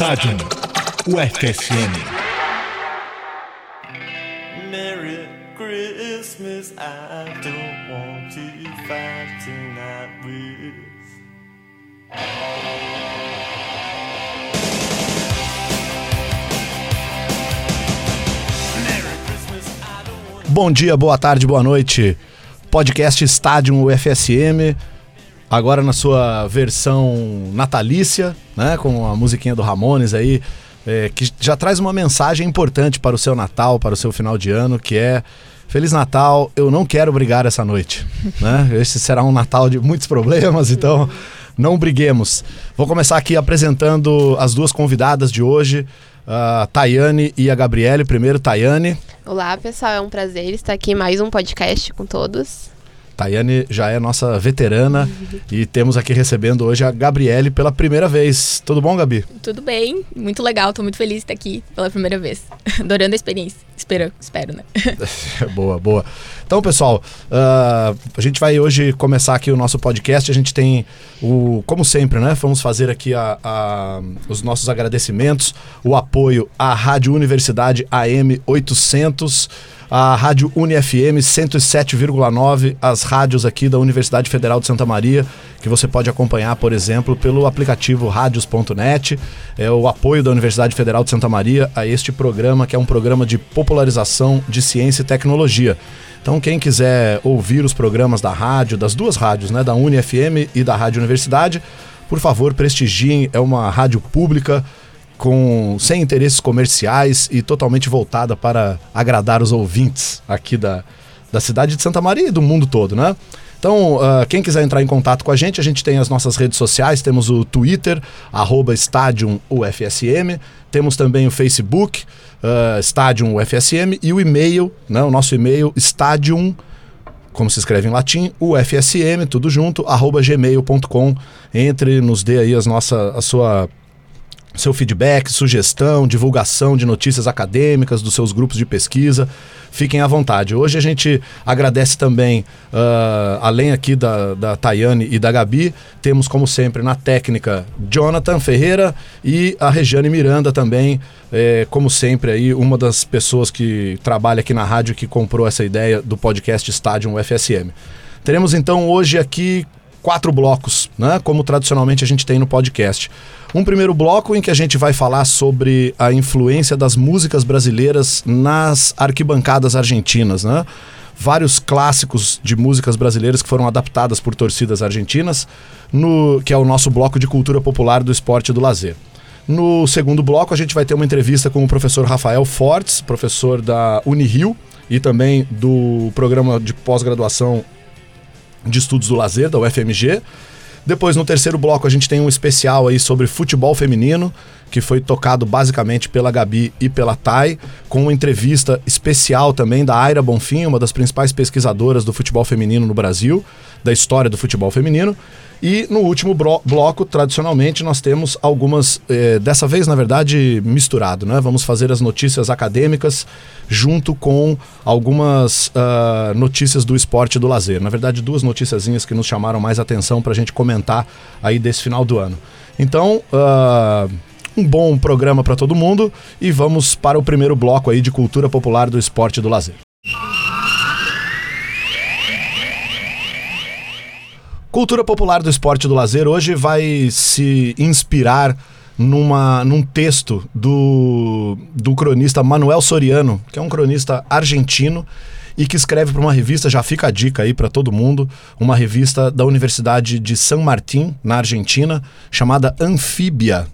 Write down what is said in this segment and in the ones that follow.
Estádio UFSM. Merry Christmas, I don't want to fight tonight with. Bom dia, boa tarde, boa noite. Podcast Estádio UFSM, agora na sua versão natalícia, né, com a musiquinha do Ramones aí, é, que já traz uma mensagem importante para o seu Natal, para o seu final de ano, que é Feliz Natal, eu não quero brigar essa noite, né? Esse será um Natal de muitos problemas, então não briguemos. Vou começar aqui apresentando as duas convidadas de hoje, a Tayane e a Gabriele. Primeiro, Tayane. Olá, pessoal, é um prazer estar aqui em mais um podcast com todos. Tayane já é nossa veterana e temos aqui recebendo hoje a Gabriele pela primeira vez. Tudo bom, Gabi? Tudo bem, muito legal, tô muito feliz de estar aqui pela primeira vez. Adorando a experiência. Espero, espero, né? boa, boa. Então, pessoal, ah, a gente vai hoje começar aqui o nosso podcast. A gente tem o, como sempre, né? Vamos fazer aqui a- a- os nossos agradecimentos, o apoio à Rádio Universidade AM 800. A Rádio UniFM 107,9, as rádios aqui da Universidade Federal de Santa Maria, que você pode acompanhar, por exemplo, pelo aplicativo radios.net. É o apoio da Universidade Federal de Santa Maria a este programa, que é um programa de popularização de ciência e tecnologia. Então, quem quiser ouvir os programas da rádio, das duas rádios, né, da UniFM e da Rádio Universidade, por favor, prestigiem. É uma rádio pública com sem interesses comerciais e totalmente voltada para agradar os ouvintes aqui da, da cidade de Santa Maria e do mundo todo, né? Então, ah, quem quiser entrar em contato com a gente, a gente tem as nossas redes sociais, temos o Twitter, arroba Stadium UFSM, temos também o Facebook, uh, Stadium UFSM, e o e-mail, né, o nosso e-mail, stadium como se escreve em latim, ufsm, tudo junto, arroba gmail.com. Entre, nos dê aí as nossa, a sua seu feedback, sugestão, divulgação de notícias acadêmicas dos seus grupos de pesquisa. Fiquem à vontade. Hoje a gente agradece também, ah, além aqui da, da Tayane e da Gabi, temos como sempre na técnica Jonathan Ferreira e a Regiane Miranda também, eh, como sempre aí, uma das pessoas que trabalha aqui na rádio que comprou essa ideia do podcast Estádio UFSM. Teremos então hoje aqui quatro blocos, né? Como tradicionalmente a gente tem no podcast. Um primeiro bloco em que a gente vai falar sobre a influência das músicas brasileiras nas arquibancadas argentinas, né? Vários clássicos de músicas brasileiras que foram adaptadas por torcidas argentinas, no que é o nosso bloco de cultura popular do esporte e do lazer. No segundo bloco, a gente vai ter uma entrevista com o professor Rafael Fortes, professor da Unirio e também do programa de pós-graduação de Estudos do Lazer, da UFMG. Depois, no terceiro bloco, a gente tem um especial aí sobre futebol feminino, que foi tocado basicamente pela Gabi e pela Thay, com uma entrevista especial também da Aira Bonfim, uma das principais pesquisadoras do futebol feminino no Brasil, da história do futebol feminino. E no último bloco, tradicionalmente, nós temos algumas, eh, dessa vez, na verdade, misturado, né? Vamos fazer as notícias acadêmicas junto com algumas ah, notícias do esporte e do lazer. Na verdade, duas noticiazinhas que nos chamaram mais atenção para a gente comentar aí desse final do ano. Então, ah, um bom programa para todo mundo e vamos para o primeiro bloco aí de cultura popular do esporte e do lazer. Cultura popular do esporte e do lazer hoje vai se inspirar numa, num texto do, do cronista Manuel Soriano, que é um cronista argentino e que escreve para uma revista, já fica a dica aí para todo mundo, uma revista da Universidade de San Martín, na Argentina, chamada Anfíbia.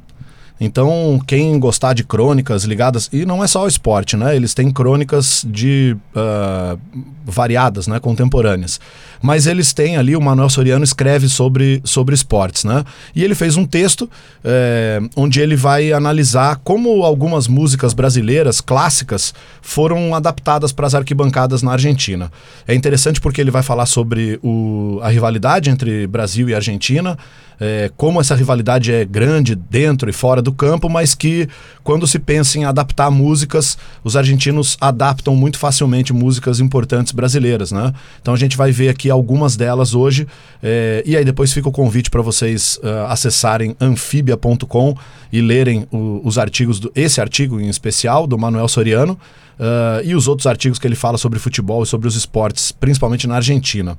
Então, quem gostar de crônicas ligadas. E não é só o esporte, né? Eles têm crônicas de ah, variadas, né? Contemporâneas. Mas eles têm ali, o Manuel Soriano escreve sobre, sobre esportes, né? E ele fez um texto eh, onde ele vai analisar como algumas músicas brasileiras clássicas foram adaptadas para as arquibancadas na Argentina. É interessante porque ele vai falar sobre o, a rivalidade entre Brasil e Argentina, é, como essa rivalidade é grande dentro e fora do campo, mas que quando se pensa em adaptar músicas, os argentinos adaptam muito facilmente músicas importantes brasileiras, né? Então a gente vai ver aqui algumas delas hoje é, e aí depois fica o convite para vocês uh, acessarem anfibia.com e lerem o, os artigos, do, esse artigo em especial do Manuel Soriano uh, e os outros artigos que ele fala sobre futebol e sobre os esportes, principalmente na Argentina.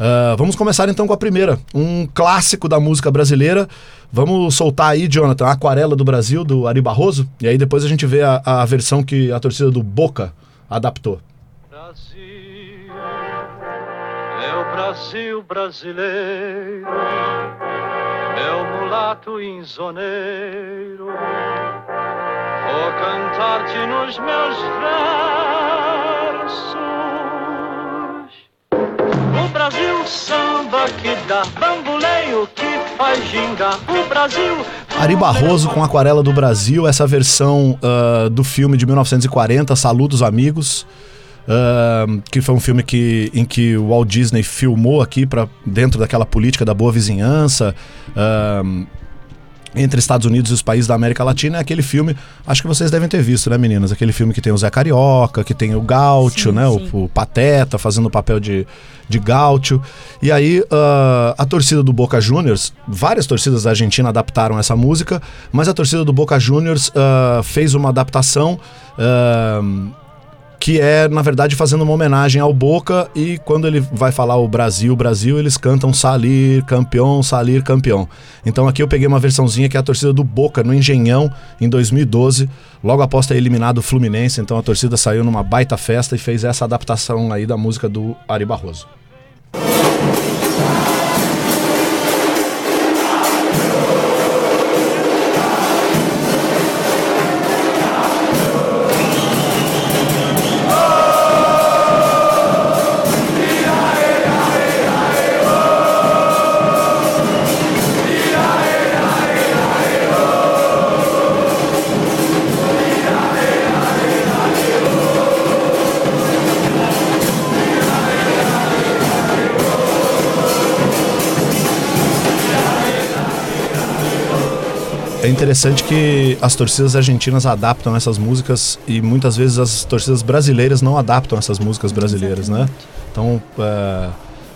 Uh, vamos começar então com a primeira, um clássico da música brasileira. Vamos soltar aí, Jonathan, a Aquarela do Brasil, do Ari Barroso, e aí depois a gente vê a, a versão que a torcida do Boca adaptou. Brasil, meu Brasil brasileiro, meu mulato insoneiro, vou cantar-te nos meus versos. O Brasil samba que dá bamboleio que faz gingar. O Brasil. Ari Barroso com Aquarela do Brasil, essa versão uh, do filme de 1940, Saludos Amigos. Uh, que foi um filme que, em que o Walt Disney filmou aqui para dentro daquela política da boa vizinhança uh, entre Estados Unidos e os países da América Latina. É aquele filme, acho que vocês devem ter visto, né, meninas? Aquele filme que tem o Zé Carioca, que tem o Gaúcho, Sim, né? sim. O, o Pateta fazendo o papel de, de Gaúcho. E aí uh, a torcida do Boca Juniors, várias torcidas da Argentina adaptaram essa música, mas a torcida do Boca Juniors uh, fez uma adaptação. Uh, que é, na verdade, fazendo uma homenagem ao Boca e quando ele vai falar o Brasil, Brasil, eles cantam Salir, campeão, Salir, campeão. Então aqui eu peguei uma versãozinha que é a torcida do Boca no Engenhão em 2012, logo após ter eliminado o Fluminense, então a torcida saiu numa baita festa e fez essa adaptação aí da música do Ari Barroso. Interessante que as torcidas argentinas adaptam essas músicas e muitas vezes as torcidas brasileiras não adaptam essas músicas brasileiras, né? Então, é,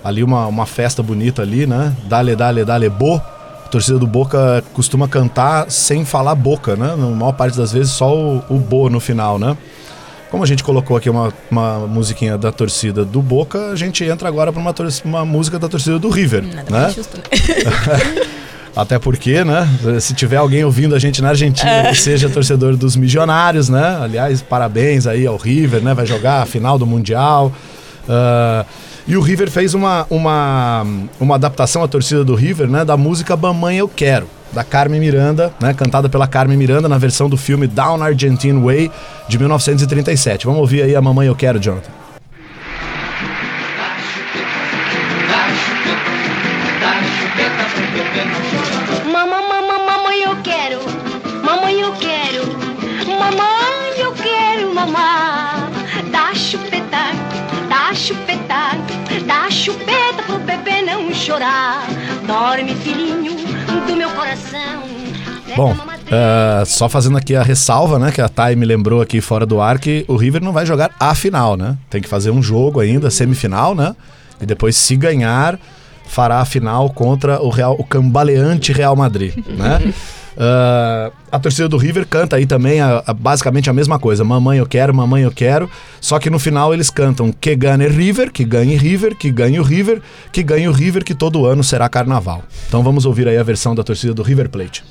ali uma, uma festa bonita ali, né? Dale, dale, dale, bo. A torcida do Boca costuma cantar sem falar boca, né? Na maior parte das vezes só o, o bo no final, né? Como a gente colocou aqui uma, uma musiquinha da torcida do Boca, a gente entra agora para uma, uma música da torcida do River, Nada né? justo, né? Até porque, né? Se tiver alguém ouvindo a gente na Argentina É. que seja torcedor dos Missionários, né? Aliás, parabéns aí ao River, né? Vai jogar a final do Mundial. Ah, e o River fez uma, uma, uma adaptação à torcida do River, né? Da música Mamãe Eu Quero, da Carmen Miranda, né? Cantada pela Carmen Miranda na versão do filme Down Argentine Way, de 1937. Vamos ouvir aí a Mamãe Eu Quero, Jonathan. Chorar. Dorme, filhinho do meu coração. Bom, é, só fazendo aqui a ressalva, né? Que a Thay me lembrou aqui fora do ar que o River não vai jogar a final, né? Tem que fazer um jogo ainda, semifinal, né? E depois, se ganhar, fará a final contra o, Real, o cambaleante Real Madrid, né? É, a torcida do River canta aí também a- a- basicamente a mesma coisa. Mamãe eu quero, mamãe eu quero. Só que no final eles cantam que ganhe River, que ganhe River, que ganhe o River, que ganhe o River, que todo ano será carnaval. Então vamos ouvir aí a versão da torcida do River Plate.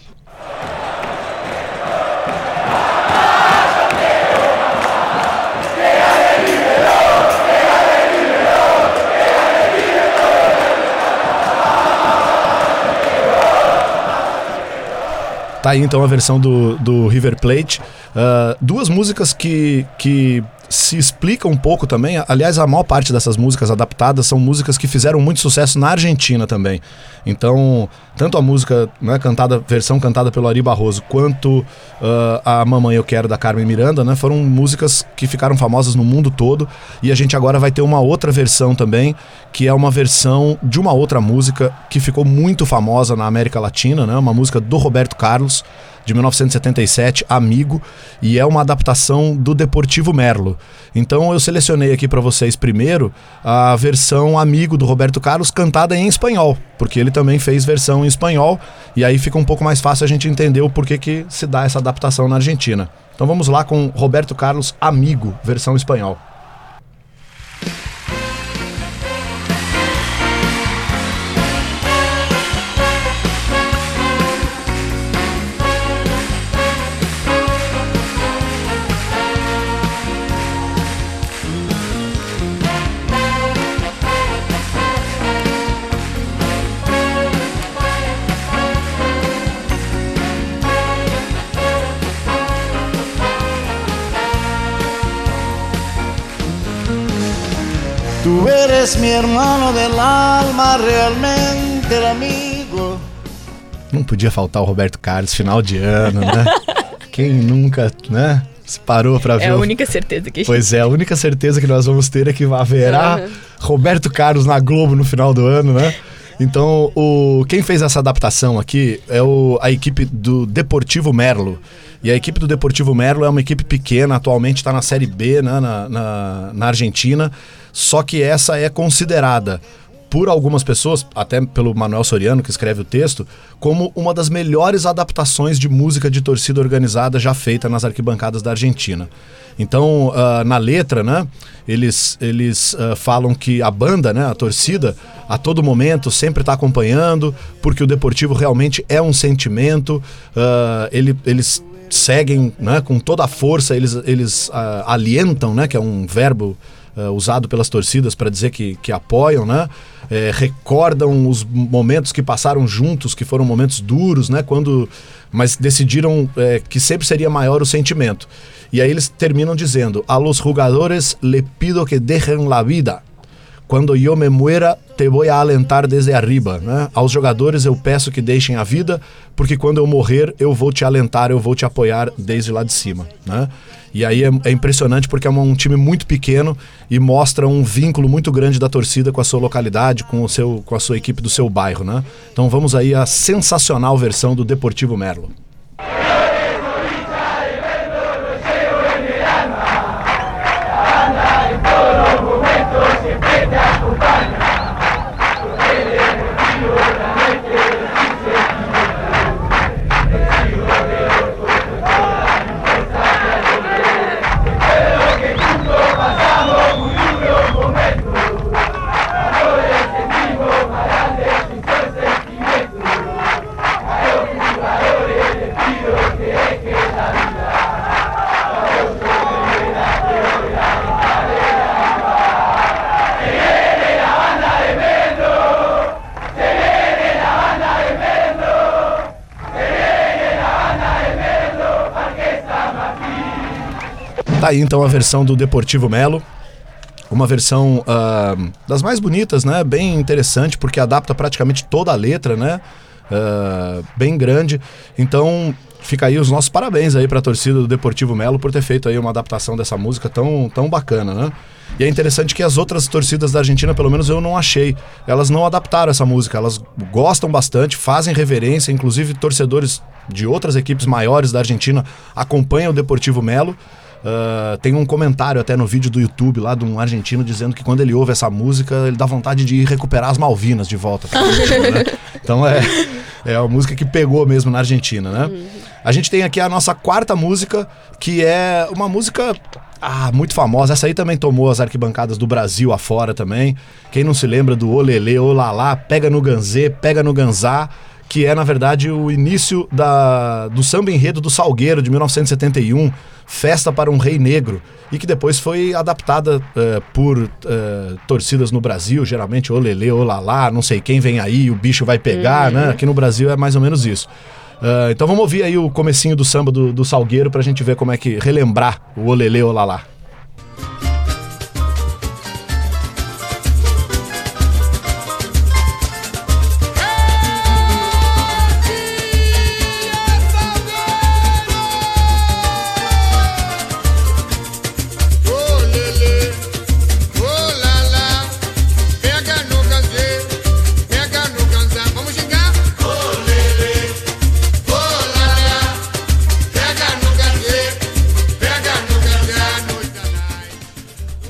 Tá aí então a versão do, do River Plate. Ah, duas músicas que, que se explica um pouco também. Aliás, a maior parte dessas músicas adaptadas são músicas que fizeram muito sucesso na Argentina também. Então, tanto a música né, cantada, versão cantada pelo Ari Barroso, quanto ah, a Mamãe Eu Quero da Carmen Miranda, né, foram músicas que ficaram famosas no mundo todo. E a gente agora vai ter uma outra versão também, que é uma versão de uma outra música que ficou muito famosa na América Latina, né, uma música do Roberto Carlos de 1977, Amigo, e é uma adaptação do Deportivo Merlo. Então eu selecionei aqui para vocês primeiro a versão Amigo do Roberto Carlos cantada em espanhol, porque ele também fez versão em espanhol, e aí fica um pouco mais fácil a gente entender o porquê que se dá essa adaptação na Argentina. Então vamos lá com Roberto Carlos Amigo, versão espanhol. Hermano del alma, realmente el amigo. Não podia faltar o Roberto Carlos, final de ano, né? Quem nunca, né? Se parou para ver É a o- única certeza que a gente Pois é, a única certeza que nós vamos ter é que haverá Aham. Roberto Carlos na Globo no final do ano, né? Então, o, quem fez essa adaptação aqui é o, a equipe do Deportivo Merlo. E a equipe do Deportivo Merlo é uma equipe pequena, atualmente está na Série B, né, na, na, na Argentina. Só que essa é considerada por algumas pessoas, até pelo Manuel Soriano, que escreve o texto, como uma das melhores adaptações de música de torcida organizada já feita nas arquibancadas da Argentina. Então, ah, na letra, né, eles, eles ah, falam que a banda, né, a torcida, a todo momento sempre está acompanhando, porque o Deportivo realmente é um sentimento, ah, ele, eles seguem né, com toda a força, eles, eles alientam, né, que é um verbo ah, usado pelas torcidas para dizer que, que apoiam, né? É, recordam os momentos que passaram juntos, que foram momentos duros, né? Quando, mas decidiram é, que sempre seria maior o sentimento. E aí eles terminam dizendo: A los jugadores le pido que dejen la vida. Quando eu me muera, te vou a alentar desde arriba. Né? Aos jogadores eu peço que deixem a vida, porque quando eu morrer, eu vou te alentar, eu vou te apoiar desde lá de cima. Né? E aí é, é impressionante porque é uma- um time muito pequeno e mostra um vínculo muito grande da torcida com a sua localidade, com, o seu, com a sua equipe do seu bairro. Né? Então vamos aí à sensacional versão do Deportivo Merlo. Tá aí então a versão do Deportivo Melo. Uma versão ah, das mais bonitas, né? Bem interessante, porque adapta praticamente toda a letra, né? Ah, bem grande. Então, fica aí os nossos parabéns aí pra torcida do Deportivo Melo por ter feito aí uma adaptação dessa música tão, tão bacana, né? E é interessante que as outras torcidas da Argentina, pelo menos eu não achei, elas não adaptaram essa música, elas gostam bastante, fazem reverência, inclusive torcedores de outras equipes maiores da Argentina acompanham o Deportivo Melo. Ah, tem um comentário até no vídeo do YouTube lá de um argentino dizendo que quando ele ouve essa música, ele dá vontade de ir recuperar as Malvinas de volta. pra Argentina, né? Então é, é a música que pegou mesmo na Argentina, né? A gente tem aqui a nossa quarta música, que é uma música ah, muito famosa. Essa aí também tomou as arquibancadas do Brasil afora também. Quem não se lembra do Olelê, Olalá, Pega no Ganzê, Pega no Ganzá, que é, na verdade, o início da, do samba enredo do Salgueiro, de 1971, Festa para um Rei Negro, e que depois foi adaptada eh, por eh, torcidas no Brasil, geralmente Olelê, Olalá, não sei quem vem aí, o bicho vai pegar, né? Aqui no Brasil é mais ou menos isso. Ah, então vamos ouvir aí o comecinho do samba do, do Salgueiro pra gente ver como é que relembrar o Olelê Olalá.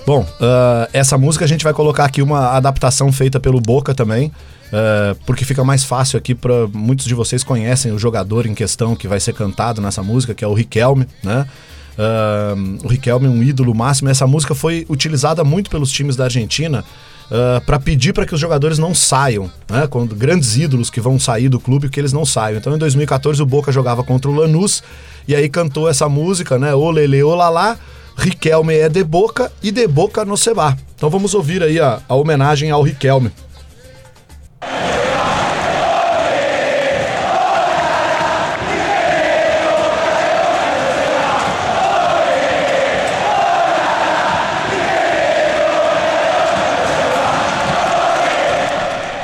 Bom, ah, essa música a gente vai colocar aqui uma adaptação feita pelo Boca também, ah, porque fica mais fácil aqui para muitos de vocês conhecem o jogador em questão que vai ser cantado nessa música, que é o Riquelme, né? Ah, o Riquelme é um ídolo máximo. Essa música foi utilizada muito pelos times da Argentina para pedir para que os jogadores não saiam, né? Quando grandes ídolos que vão sair do clube, que eles não saiam. Então, em 2014, o Boca jogava contra o Lanús e aí cantou essa música, né? Olele, olalá. Riquelme é de boca e de boca no Seba. Então vamos ouvir aí a, a homenagem ao Riquelme.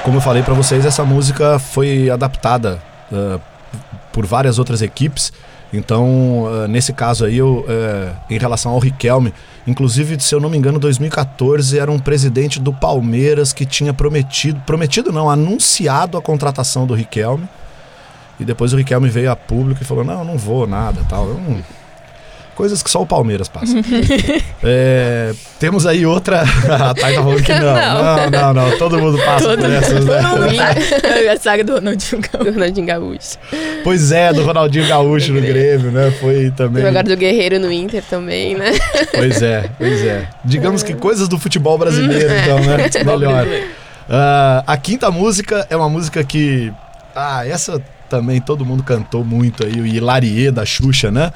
Como eu falei para vocês, essa música foi adaptada uh, por várias outras equipes. Então, uh, nesse caso aí, eu, uh, em relação ao Riquelme, inclusive, se eu não me engano, 2014 era um presidente do Palmeiras que tinha prometido, prometido não, anunciado a contratação do Riquelme. E depois o Riquelme veio a público e falou: Não, eu não vou nada tal. Eu não, coisas que só o Palmeiras passa. é, temos aí outra. a Thay tá falando que não. Não, não, não. Todo mundo passa Todo por essas, né? a saga do Ronaldinho. Do Ronaldinho Gaúcho. Pois é, do Ronaldinho Gaúcho no Grêmio, né? Foi também. Agora do Guerreiro no Inter também, né? Pois é, pois é. Digamos que coisas do futebol brasileiro, É. então, né? Melhor. Ah, a quinta música é uma música que. Ah, essa também todo mundo cantou muito aí, o Hilarie da Xuxa, né?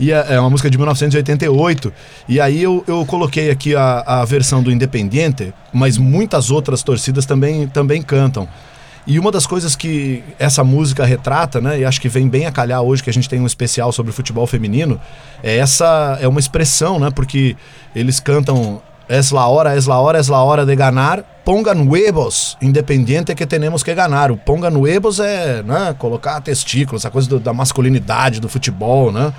E é, é uma música de 1988. E aí eu, eu coloquei aqui a, a versão do Independiente, mas muitas outras torcidas também, também cantam. E uma das coisas que essa música retrata, né, e acho que vem bem a calhar hoje que a gente tem um especial sobre futebol feminino, é essa é uma expressão, né, porque eles cantam es la hora, es la hora, es la hora de ganar, pongan huevos, independiente que tenemos que ganar. O pongan huevos é, né, colocar testículos, essa coisa do- da masculinidade do futebol, né,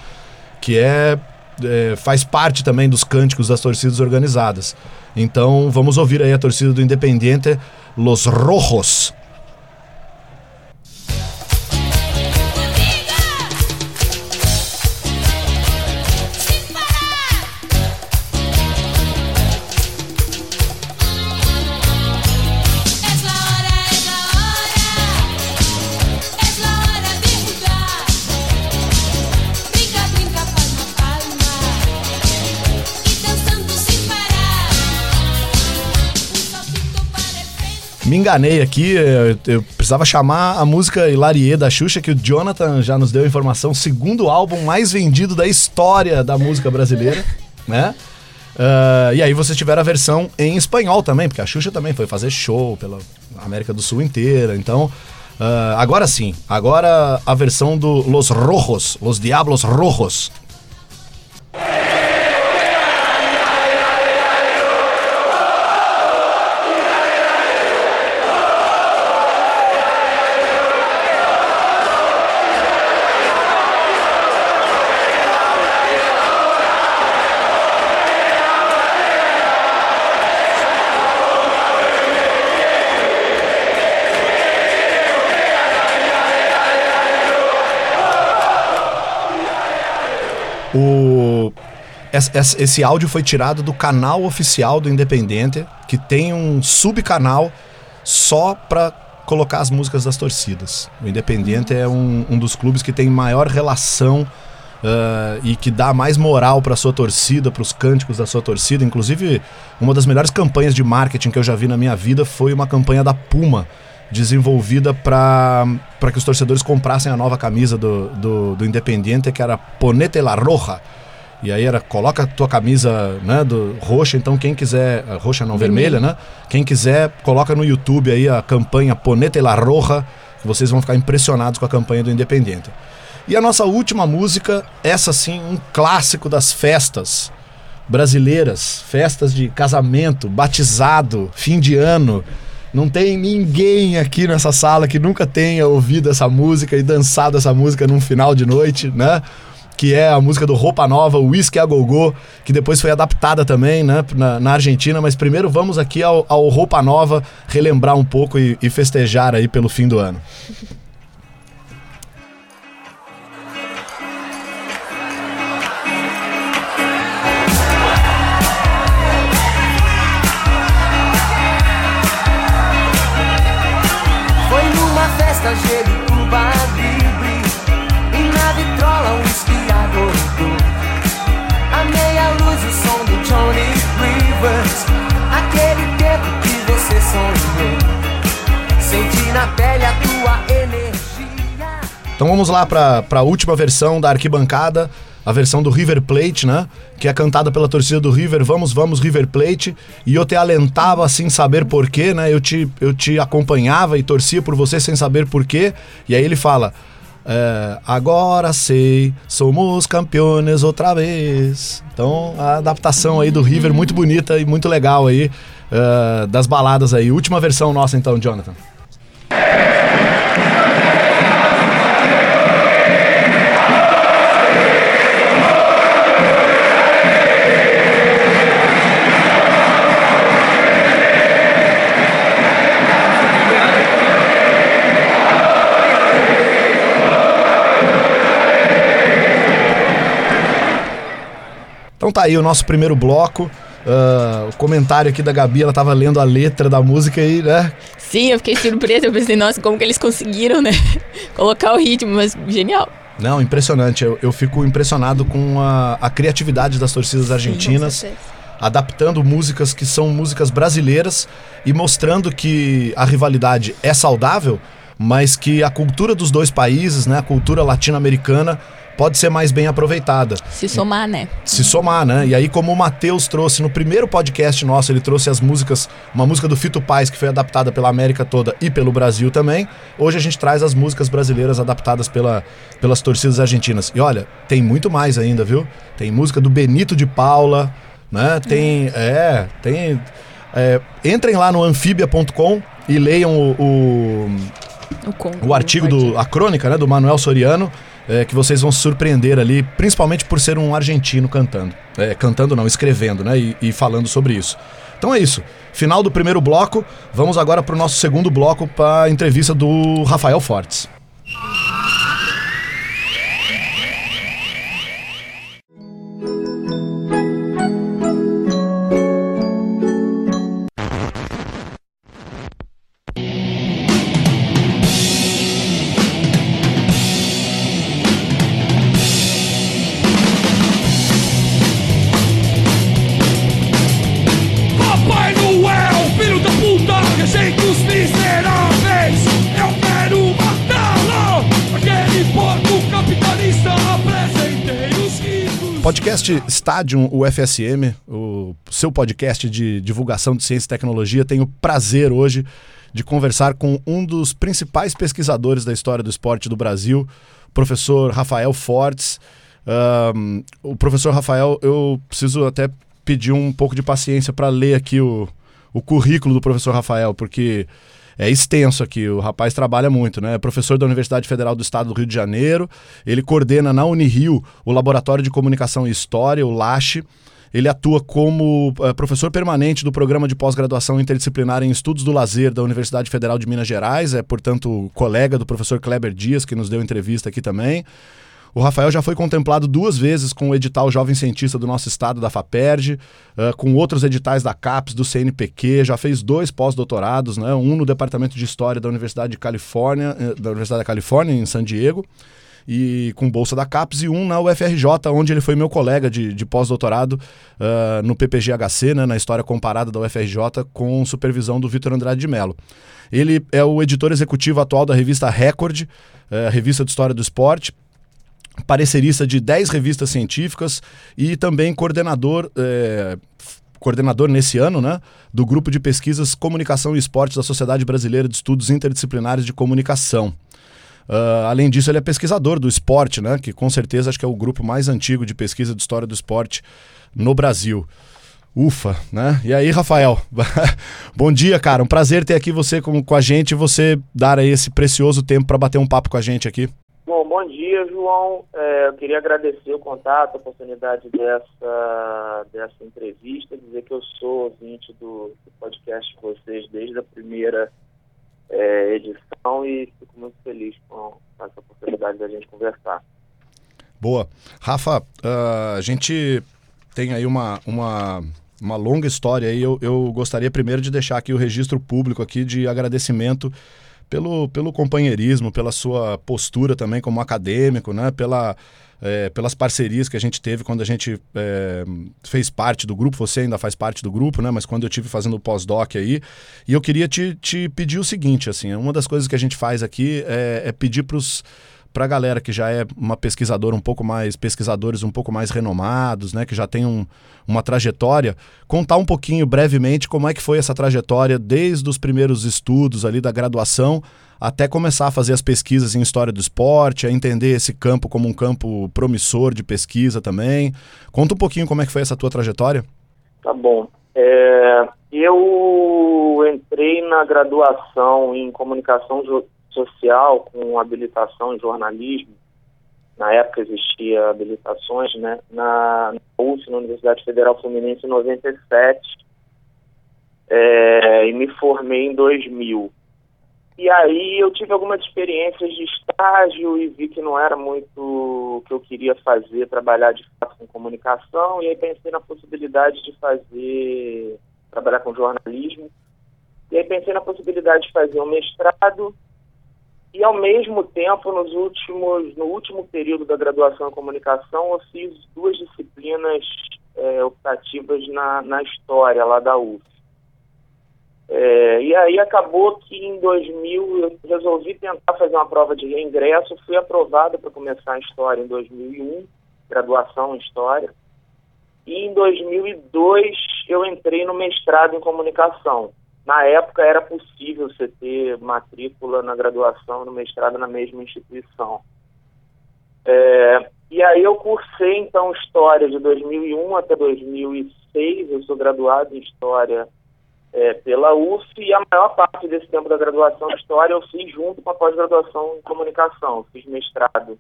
que é, é, faz parte também dos cânticos das torcidas organizadas. Então, vamos ouvir aí a torcida do Independiente, Los Rojos. Me enganei aqui, eu, eu precisava chamar a música Hilarie da Xuxa, que o Jonathan já nos deu a informação, segundo álbum mais vendido da história da música brasileira, né? Ah, e aí vocês tiveram a versão em espanhol também, porque a Xuxa também foi fazer show pela América do Sul inteira. Então, ah, agora sim, agora a versão do Los Rojos, Los Diablos Rojos. Es- es- esse áudio foi tirado do canal oficial do Independente, que tem um subcanal só para colocar as músicas das torcidas. O Independente é um, um dos clubes que tem maior relação ah, e que dá mais moral para sua torcida, para os cânticos da sua torcida. Inclusive, uma das melhores campanhas de marketing que eu já vi na minha vida foi uma campanha da Puma, desenvolvida para que os torcedores comprassem a nova camisa do, do, do Independiente, que era Ponete la Roja. E aí era, coloca a tua camisa né, do, roxa, então quem quiser, ah, roxa não, vermelha, né? Quem quiser, coloca no YouTube aí a campanha Ponete la Roja, que vocês vão ficar impressionados com a campanha do Independiente. E a nossa última música, essa sim, um clássico das festas brasileiras, festas de casamento, batizado, fim de ano. Não tem ninguém aqui nessa sala que nunca tenha ouvido essa música e dançado essa música num final de noite, né? Que é a música do Roupa Nova, Whisky a Gogô, que depois foi adaptada também, né, na, na Argentina. Mas primeiro vamos aqui ao, ao Roupa Nova relembrar um pouco e, e festejar aí pelo fim do ano. Então vamos lá pra, pra última versão da arquibancada, a versão do River Plate, né? Que é cantada pela torcida do River, vamos, vamos, River Plate. E eu te alentava sem saber porquê, né? Eu te, eu te acompanhava e torcia por você sem saber porquê. E aí ele fala. é, agora sei, somos campeões outra vez. Então, a adaptação aí do River muito bonita e muito legal aí é, das baladas aí. Última versão nossa então, Jonathan. Então tá aí o nosso primeiro bloco. Ah, o comentário aqui da Gabi, ela tava lendo a letra da música e, né? Sim, eu fiquei surpresa. Eu pensei, nossa, como que eles conseguiram, né? Colocar o ritmo, mas genial. Não, impressionante. Eu, eu fico impressionado com a, a criatividade das torcidas argentinas, adaptando músicas que são músicas brasileiras e mostrando que a rivalidade é saudável, mas que a cultura dos dois países, né, a cultura latino-americana, pode ser mais bem aproveitada. Se somar, né? se somar, né? E aí, como o Matheus trouxe no primeiro podcast nosso, ele trouxe as músicas, uma música do Fito Paz que foi adaptada pela América toda e pelo Brasil também. Hoje a gente traz as músicas brasileiras adaptadas pela, pelas torcidas argentinas. E olha, tem muito mais ainda, viu? Tem música do Benito de Paula, né? Tem. É, tem. é, entrem lá no anfibia.com e leiam o- o, O, Congo, o artigo, do, a crônica né, do Manuel Soriano, é, que vocês vão se surpreender ali, principalmente por ser um argentino cantando. É, cantando não, escrevendo, né? E, e falando sobre isso. Então é isso. Final do primeiro bloco. Vamos agora para o nosso segundo bloco para a entrevista do Rafael Fortes. Podcast Stadium UFSM, o seu podcast de divulgação de ciência e tecnologia, tenho o prazer hoje de conversar com um dos principais pesquisadores da história do esporte do Brasil, professor Rafael Fortes. Ahn, o professor Rafael, eu preciso até pedir um pouco de paciência para ler aqui o, o currículo do professor Rafael, porque é extenso aqui, o rapaz trabalha muito, né? É professor da Universidade Federal do Estado do Rio de Janeiro, ele coordena na Unirio o Laboratório de Comunicação e História, o LACHE. Ele atua como eh, professor permanente do programa de pós-graduação interdisciplinar em estudos do lazer da Universidade Federal de Minas Gerais, é, portanto, colega do professor Kleber Dias, que nos deu entrevista aqui também. O Rafael já foi contemplado duas vezes com o edital Jovem Cientista do nosso estado, da FAPERJ, eh, com outros editais da CAPES, do CNPq, já fez dois pós-doutorados, né? um no Departamento de História da Universidade de Califórnia, eh, da Universidade da Califórnia, em San Diego, e com bolsa da CAPES, e um na UFRJ, onde ele foi meu colega de, de pós-doutorado ah, no PPG-HC, né, na História Comparada da UFRJ, com supervisão do Vitor Andrade de Mello. Ele é o editor executivo atual da revista Record, eh, revista de História do Esporte, parecerista de 10 revistas científicas e também coordenador, f- coordenador nesse ano, né, do grupo de pesquisas Comunicação e Esportes da Sociedade Brasileira de Estudos Interdisciplinares de Comunicação. Ah, além disso, ele é pesquisador do esporte, né, que com certeza acho que é o grupo mais antigo de pesquisa de história do esporte no Brasil. Ufa, né? E aí, Rafael? Bom dia, cara. Um prazer ter aqui você com, com a gente e você dar esse precioso tempo para bater um papo com a gente aqui. Bom, dia, João. É, eu queria agradecer o contato, a oportunidade dessa, dessa entrevista, dizer que eu sou ouvinte do, do podcast de vocês desde a primeira é, edição e fico muito feliz com essa oportunidade da gente conversar. Boa. Rafa, ah, a gente tem aí uma, uma, uma longa história aí. Eu, eu gostaria primeiro de deixar aqui o registro público aqui de agradecimento pelo, pelo companheirismo, pela sua postura também como acadêmico, né? Pela, é, pelas parcerias que a gente teve quando a gente é, fez parte do grupo, você ainda faz parte do grupo, né? Mas quando eu tive fazendo o pós-doc aí, e eu queria te, te pedir o seguinte, assim, uma das coisas que a gente faz aqui é, é pedir para os para a galera que já é uma pesquisadora um pouco mais, pesquisadores um pouco mais renomados, né, que já tem um, uma trajetória, contar um pouquinho brevemente como é que foi essa trajetória desde os primeiros estudos ali da graduação até começar a fazer as pesquisas em história do esporte, a entender esse campo como um campo promissor de pesquisa também. Conta um pouquinho como é que foi essa tua trajetória. Tá bom. É, eu entrei na graduação em comunicação social com habilitação em jornalismo. Na época existia habilitações, né? Na, UF, na Universidade Federal Fluminense, em 97. É, e me formei em 2000. E aí eu tive algumas experiências de estágio e vi que não era muito o que eu queria fazer, trabalhar de fato com comunicação, e aí pensei na possibilidade de fazer, trabalhar com jornalismo, e aí pensei na possibilidade de fazer um mestrado, e ao mesmo tempo, nos últimos, no último período da graduação em comunicação, eu fiz duas disciplinas eh, optativas na, na história lá da UF. É, e aí acabou que em 2000 eu resolvi tentar fazer uma prova de reingresso, fui aprovado para começar a história em 2001, graduação em história. E em 2002 eu entrei no mestrado em comunicação. Na época era possível você ter matrícula na graduação no mestrado na mesma instituição. É, e aí eu cursei então história de 2001 até 2006, eu sou graduado em história é, pela UF e a maior parte desse tempo da graduação em História eu fiz junto com a pós-graduação em Comunicação. Eu fiz mestrado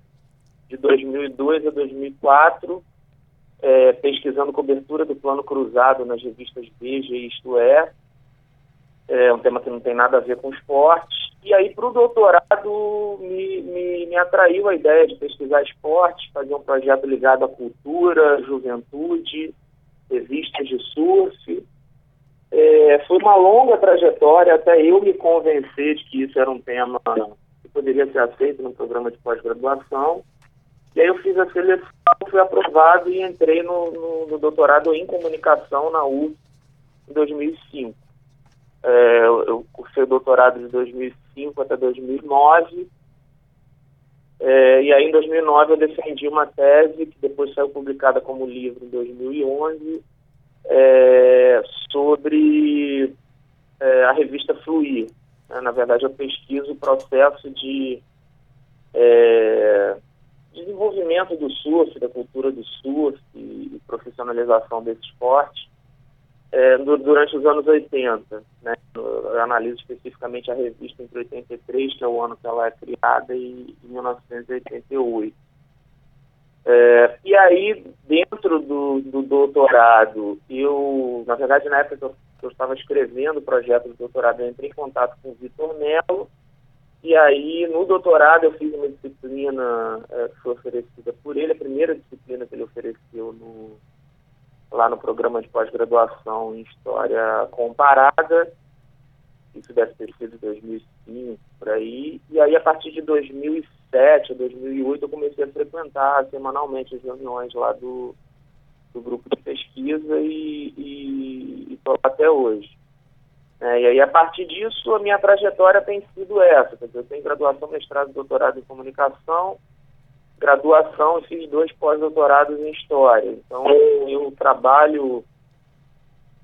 de 2002 a 2004, é, pesquisando cobertura do plano cruzado nas revistas Veja e Isto É, é um tema que não tem nada a ver com esporte. E aí, para o doutorado, me, me, me atraiu a ideia de pesquisar esporte, fazer um projeto ligado à cultura, juventude, revistas de surf. É, foi uma longa trajetória até eu me convencer de que isso era um tema que poderia ser aceito no programa de pós-graduação. E aí eu fiz a seleção, fui aprovado e entrei no, no, no doutorado em comunicação na UF em 2005. É, eu, cursei o doutorado de 2005 até 2009. É, e aí, em 2009, eu defendi uma tese que depois saiu publicada como livro em 2011 é, sobre é, a revista Fluir. né? Na verdade, eu pesquiso o processo de é, desenvolvimento do surf, da cultura do surf e profissionalização desse esporte é, du- durante os anos 80. Né? Eu analiso especificamente a revista entre 83, que é o ano que ela é criada, e 1988. É, e aí, dentro do, do doutorado, eu, na verdade, na época que eu, eu estava escrevendo o projeto de doutorado, eu entrei em contato com o Vitor Mello, e aí, no doutorado, eu fiz uma disciplina é, que foi oferecida por ele, a primeira disciplina que ele ofereceu no, lá no programa de pós-graduação em História Comparada, isso deve ter sido 2005, por aí, e aí a partir de 2007, 2008, eu comecei a frequentar semanalmente as reuniões lá do, do grupo de pesquisa e estou até hoje. É, e aí, a partir disso, a minha trajetória tem sido essa. Eu tenho graduação, mestrado e doutorado em comunicação, graduação e fiz dois pós-doutorados em História. Então, eu trabalho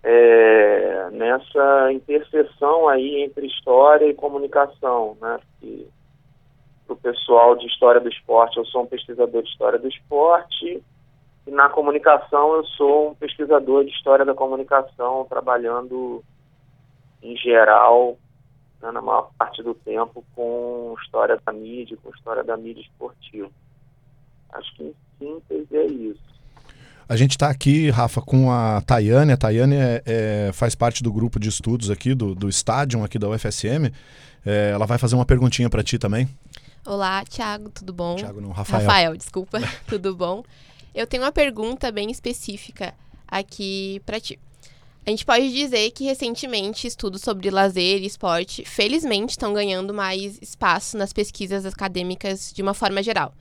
é, nessa interseção aí entre História e comunicação, né? Para o pessoal de História do Esporte, eu sou um pesquisador de História do Esporte e na comunicação eu sou um pesquisador de História da Comunicação, trabalhando em geral, né, na maior parte do tempo, com História da Mídia, com História da Mídia Esportiva. Acho que em síntese é isso. A gente está aqui, Rafa, com a Tayane. A Tayane é, é, faz parte do grupo de estudos aqui, do, do Stadium aqui da UFSM. É, ela vai fazer uma perguntinha para ti também. Olá, Thiago, tudo bom? Thiago não, Rafael. Rafael, desculpa, tudo bom? Eu tenho uma pergunta bem específica aqui para ti. A gente pode dizer que recentemente estudos sobre lazer e esporte, felizmente, estão ganhando mais espaço nas pesquisas acadêmicas de uma forma geral.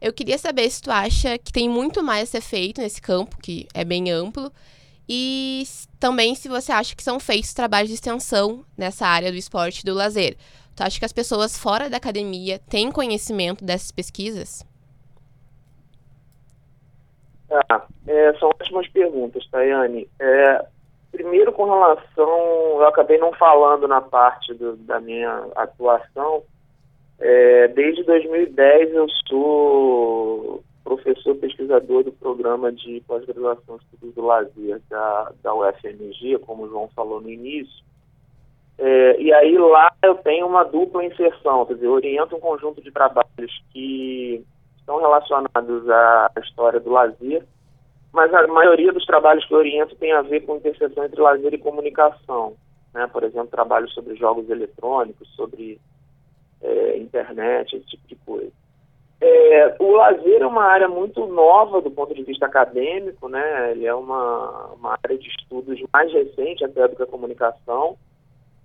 Eu queria saber se tu acha que tem muito mais a ser feito nesse campo, que é bem amplo, e também se você acha que são feitos trabalhos de extensão nessa área do esporte e do lazer. Tu acha que as pessoas fora da academia têm conhecimento dessas pesquisas? Ah, é, são ótimas perguntas, Tayane. É, primeiro, com relação, eu acabei não falando na parte do- da minha atuação. É, desde 2010 eu sou professor pesquisador do programa de pós-graduação estudos do lazer da, da UFMG, como o João falou no início. É, e aí lá eu tenho uma dupla inserção, quer dizer, eu oriento um conjunto de trabalhos que estão relacionados à história do lazer, mas a maioria dos trabalhos que eu oriento tem a ver com interseção entre lazer e comunicação. Né? Por exemplo, trabalhos sobre jogos eletrônicos, sobre é, internet, esse tipo de coisa. É, o lazer é uma área muito nova do ponto de vista acadêmico, né? Ele é uma, uma área de estudos mais recente até do que a comunicação.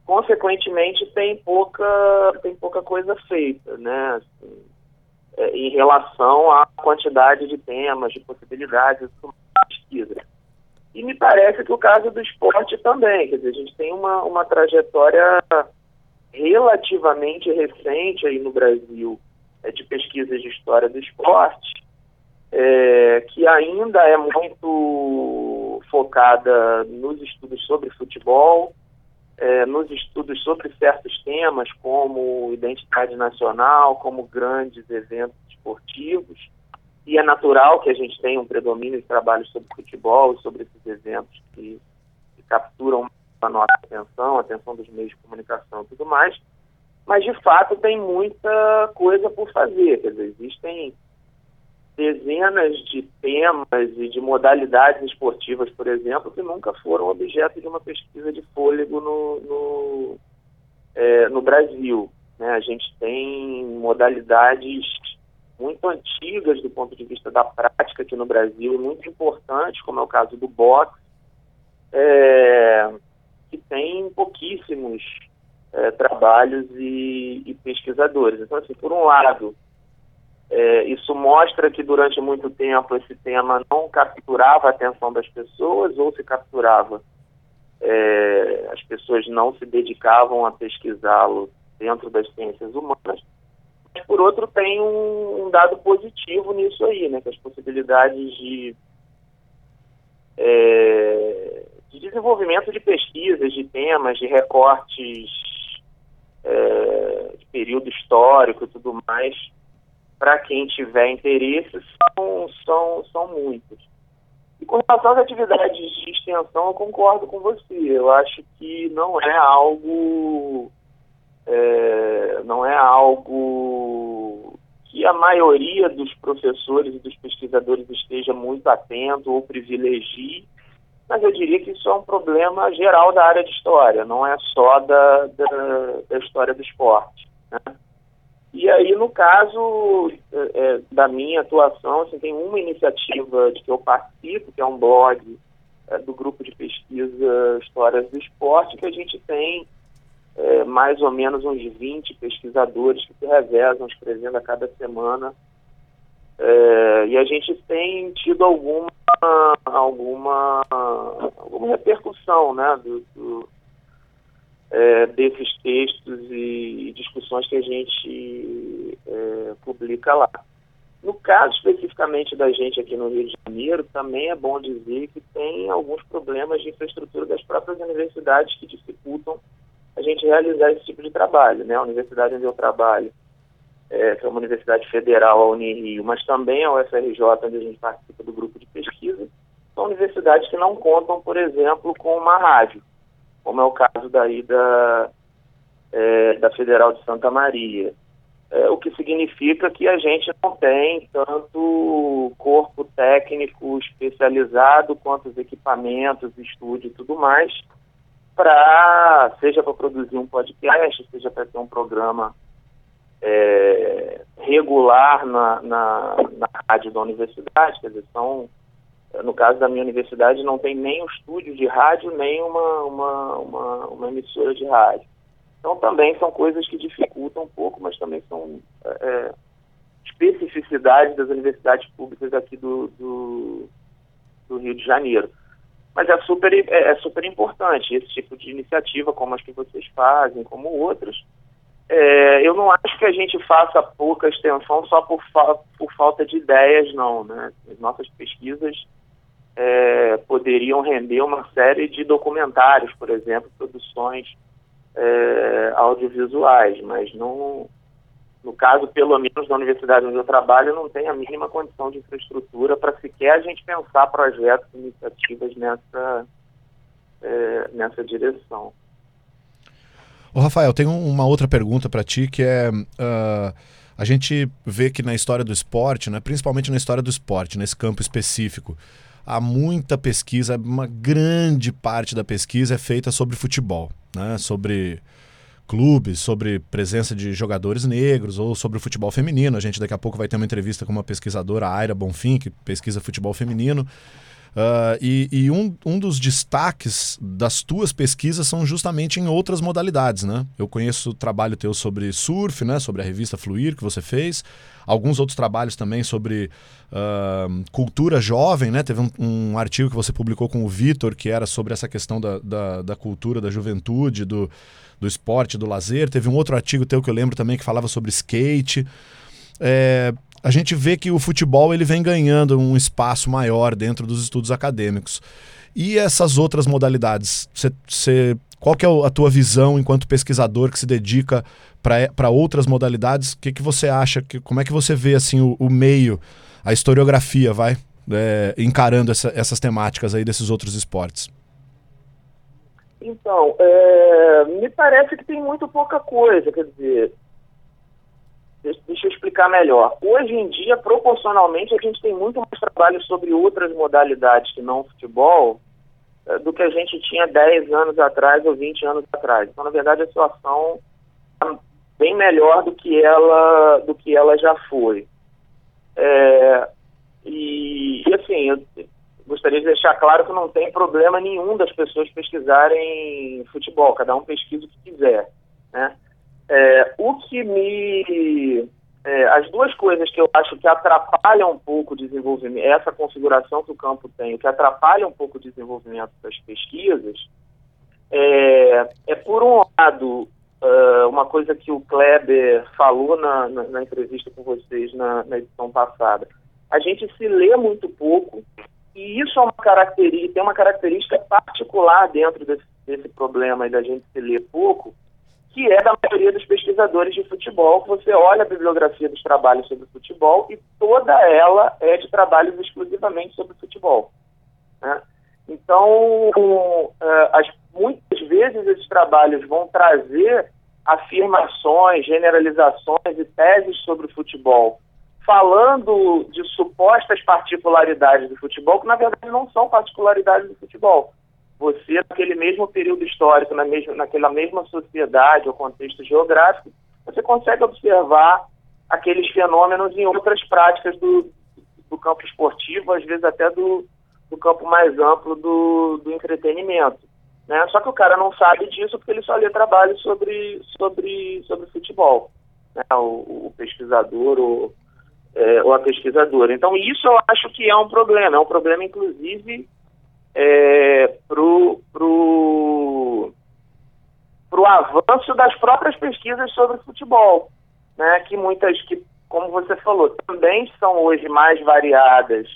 Consequentemente, tem pouca, tem pouca coisa feita, né? Assim, é, em relação à quantidade de temas, de possibilidades de pesquisa. E me parece que o caso do esporte também, quer dizer, a gente tem uma, uma trajetória relativamente recente aí no Brasil é, de pesquisas de história do esporte, é, que ainda é muito focada nos estudos sobre futebol, é, nos estudos sobre certos temas, como identidade nacional, como grandes eventos esportivos, e é natural que a gente tenha um predomínio de trabalhos sobre futebol, sobre esses eventos que, que capturam a nossa atenção, a atenção dos meios de comunicação e tudo mais, mas de fato tem muita coisa por fazer, quer dizer, existem dezenas de temas e de modalidades esportivas, por exemplo, que nunca foram objeto de uma pesquisa de fôlego no, no, é, no Brasil. Né? A gente tem modalidades muito antigas do ponto de vista da prática aqui no Brasil, muito importantes, como é o caso do boxe, é, que tem pouquíssimos é, trabalhos e, e pesquisadores. Então, assim, por um lado, é, isso mostra que durante muito tempo esse tema não capturava a atenção das pessoas, ou se capturava, é, as pessoas não se dedicavam a pesquisá-lo dentro das ciências humanas. Mas, por outro, tem um, um dado positivo nisso aí, né, que as possibilidades de, é, de desenvolvimento de pesquisas, de temas, de recortes é, de período histórico e tudo mais, para quem tiver interesse, são, são, são muitos. E com relação às atividades de extensão, eu concordo com você. Eu acho que não é algo. é, não é algo que a maioria dos professores e dos pesquisadores esteja muito atento ou privilegie, mas eu diria que isso é um problema geral da área de história, não é só da, da, da história do esporte. Né? E aí, no caso é, é, da minha atuação, assim, tem uma iniciativa de que eu participo, que é um blog é, do grupo de pesquisa Histórias do Esporte, que a gente tem é, mais ou menos uns 20 pesquisadores que se revezam escrevendo a cada semana. É, e a gente tem tido alguma, alguma, alguma repercussão né, do, do é, desses textos e discussões que a gente é, publica lá. No caso especificamente da gente aqui no Rio de Janeiro, também é bom dizer que tem alguns problemas de infraestrutura das próprias universidades que dificultam a gente realizar esse tipo de trabalho. Né? A universidade onde eu trabalho, é, que é uma universidade federal, a Unirio, mas também a UFRJ, onde a gente participa do grupo de pesquisa, são universidades que não contam, por exemplo, com uma rádio como é o caso daí da, é, da Federal de Santa Maria. É, o que significa que a gente não tem tanto corpo técnico especializado quanto os equipamentos, estúdio e tudo mais, para seja para produzir um podcast, seja para ter um programa é, regular na, na, na rádio da universidade, quer dizer, são no caso da minha universidade, não tem nem um estúdio de rádio, nem uma, uma, uma, uma emissora de rádio. Então também são coisas que dificultam um pouco, mas também são é, especificidades das universidades públicas aqui do, do, do Rio de Janeiro. Mas é super, é, é super importante esse tipo de iniciativa, como as que vocês fazem, como outras. É, eu não acho que a gente faça pouca extensão só por, fa por falta de ideias, não. Né? As nossas pesquisas é, poderiam render uma série de documentários, por exemplo, produções é, audiovisuais, mas não, no caso, pelo menos na universidade onde eu trabalho, não tem a mínima condição de infraestrutura para sequer a gente pensar projetos, iniciativas nessa, é, nessa direção. Ô, Rafael, tem uma outra pergunta para ti que é. Uh, a gente vê que na história do esporte, né, principalmente na história do esporte, nesse campo específico, há muita pesquisa, uma grande parte da pesquisa é feita sobre futebol, né, sobre clubes, sobre presença de jogadores negros ou sobre o futebol feminino. A gente daqui a pouco vai ter uma entrevista com uma pesquisadora, Aira Bonfim, que pesquisa futebol feminino. Uh, e, e um, um dos destaques das tuas pesquisas são justamente em outras modalidades, né? Eu conheço o trabalho teu sobre surf, né? Sobre a revista Fluir que você fez. Alguns outros trabalhos também sobre uh, cultura jovem, né? Teve um, um, artigo que você publicou com o Vitor que era sobre essa questão da, da, da cultura, da juventude, do, do esporte, do lazer. Teve um outro artigo teu que eu lembro também que falava sobre skate. É, a gente vê que o futebol ele vem ganhando um espaço maior dentro dos estudos acadêmicos. E essas outras modalidades? Cê, cê, qual que é a tua visão enquanto pesquisador que se dedica para outras modalidades? O que, que você acha? Que, como é que você vê assim o, o meio, a historiografia, vai, é, encarando essa, essas temáticas aí desses outros esportes? Então, é, me parece que tem muito pouca coisa, quer dizer, Deixa eu explicar melhor. Hoje em dia, proporcionalmente, a gente tem muito mais trabalho sobre outras modalidades que não o futebol eh, do que a gente tinha 10 anos atrás ou 20 anos atrás. Então, na verdade, a situação está bem melhor do que ela, do que ela já foi. É, e, e, assim, eu gostaria de deixar claro que não tem problema nenhum das pessoas pesquisarem futebol, cada um pesquisa o que quiser, né? É, o que me. É, as duas coisas que eu acho que atrapalham um pouco o desenvolvimento, essa configuração que o campo tem, que atrapalha um pouco o desenvolvimento das pesquisas, é, é por um lado, uh, uma coisa que o Kleber falou na, na, na entrevista com vocês na, na, edição passada. A gente se lê muito pouco, e isso é uma característica, tem uma característica particular dentro desse, desse problema da gente se ler pouco, que é da maioria dos pesquisadores de futebol. Você olha a bibliografia dos trabalhos sobre futebol e toda ela é de trabalhos exclusivamente sobre futebol. Né? Então, uh, as, muitas vezes esses trabalhos vão trazer afirmações, generalizações e teses sobre o futebol, falando de supostas particularidades do futebol, que na verdade não são particularidades do futebol você, naquele mesmo período histórico, na mesma, naquela mesma sociedade ou contexto geográfico, você consegue observar aqueles fenômenos em outras práticas do, do campo esportivo, às vezes até do, do campo mais amplo do, do entretenimento. Né? Só que o cara não sabe disso porque ele só lê trabalho sobre, sobre, sobre futebol, né? o, o pesquisador ou, é, ou a pesquisadora. Então, isso eu acho que é um problema, é um problema, inclusive, é, pro, pro, pro avanço das próprias pesquisas sobre futebol, né, que muitas, que, como você falou, também são hoje mais variadas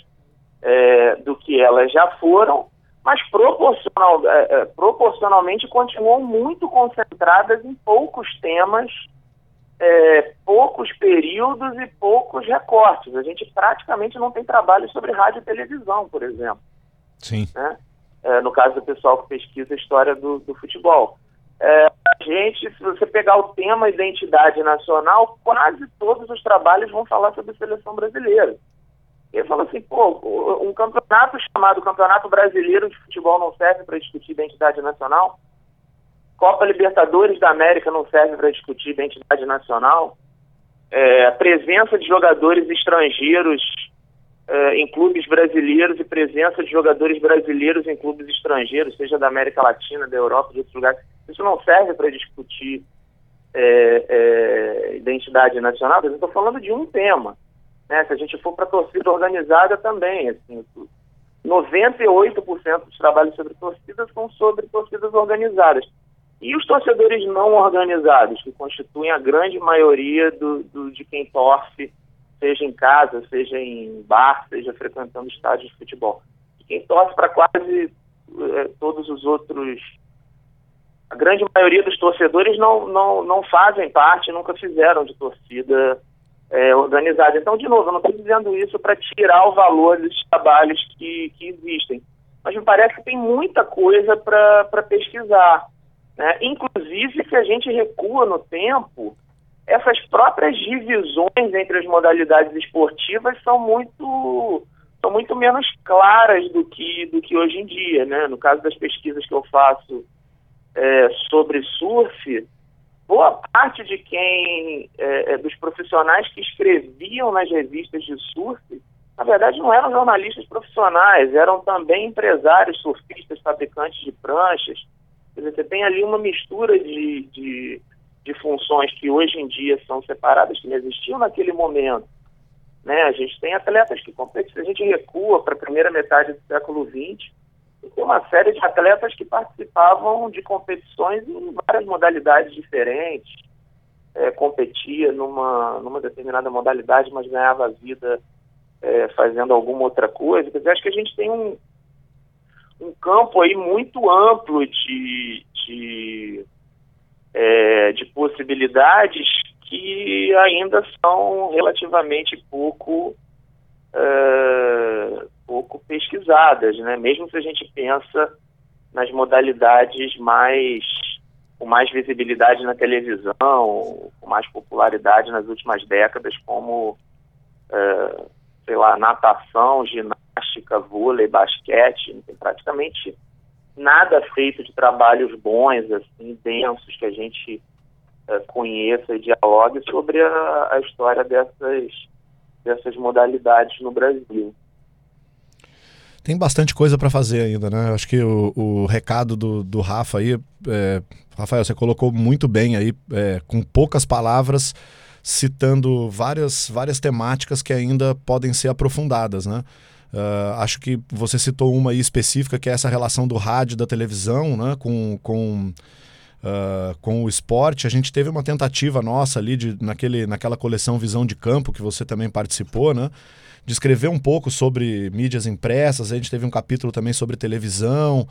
é, do que elas já foram, mas proporcional, é, é proporcionalmente continuam muito concentradas em poucos temas, é, poucos períodos e poucos recortes. A gente praticamente não tem trabalho sobre rádio e televisão, por exemplo. Sim. Né? É, no caso do pessoal que pesquisa a história do, do futebol. É, a gente, se você pegar o tema identidade nacional, quase todos os trabalhos vão falar sobre seleção brasileira. Ele fala assim, pô, um campeonato chamado Campeonato Brasileiro de Futebol não serve para discutir identidade nacional? Copa Libertadores da América não serve para discutir identidade nacional? É, a presença de jogadores estrangeiros eh, em clubes brasileiros e presença de jogadores brasileiros em clubes estrangeiros, seja da América Latina, da Europa, de outros lugares. Isso não serve para discutir eh, eh, identidade nacional, mas eu estou falando de um tema. Né? Se a gente for para a torcida organizada também, assim, 98% dos trabalhos sobre torcidas são sobre torcidas organizadas. E os torcedores não organizados, que constituem a grande maioria do, do- de quem torce, seja em casa, seja em bar, seja frequentando estádios de futebol. De Quem torce para quase eh, todos os outros. A grande maioria dos torcedores não, não, não fazem parte, nunca fizeram de torcida eh, organizada. Então, de novo, eu não estou dizendo isso para tirar o valor desses trabalhos que, que existem. Mas me parece que tem muita coisa para pesquisar. Né? Inclusive, se a gente recua no tempo, essas próprias divisões entre as modalidades esportivas são muito são muito menos claras do que do que hoje em dia, né? No caso das pesquisas que eu faço é, sobre surf, boa parte de quem é, é, dos profissionais que escreviam nas revistas de surf, na verdade não eram jornalistas profissionais, eram também empresários surfistas, fabricantes de pranchas. Quer dizer, você tem ali uma mistura de, de, de funções que hoje em dia são separadas, que não existiam naquele momento. Né? A gente tem atletas que competem, se a gente recua para a primeira metade do século XX, tem uma série de atletas que participavam de competições em várias modalidades diferentes, é, competia numa, numa determinada modalidade, mas ganhava a vida é, fazendo alguma outra coisa. Quer dizer, acho que a gente tem um, um campo aí muito amplo de, de, é, de possibilidades que ainda são relativamente pouco é, pouco pesquisadas, né? Mesmo se a gente pensa nas modalidades mais com mais visibilidade na televisão, com mais popularidade nas últimas décadas, como é, sei lá, natação, ginástica, vôlei, basquete, praticamente nada feito de trabalhos bons, assim, densos, que a gente eh, conheça e dialogue sobre a, a história dessas, dessas modalidades no Brasil. Tem bastante coisa para fazer ainda, né? Acho que o, o recado do, do Rafa aí, é, Rafael, você colocou muito bem aí, é, com poucas palavras, citando várias, várias temáticas que ainda podem ser aprofundadas, né? Uh, acho que você citou uma aí específica, que é essa relação do rádio da televisão, né? Com, com, uh, com o esporte. A gente teve uma tentativa nossa ali, de, naquele, naquela coleção Visão de Campo, que você também participou, né? De escrever um pouco sobre mídias impressas. A gente teve um capítulo também sobre televisão.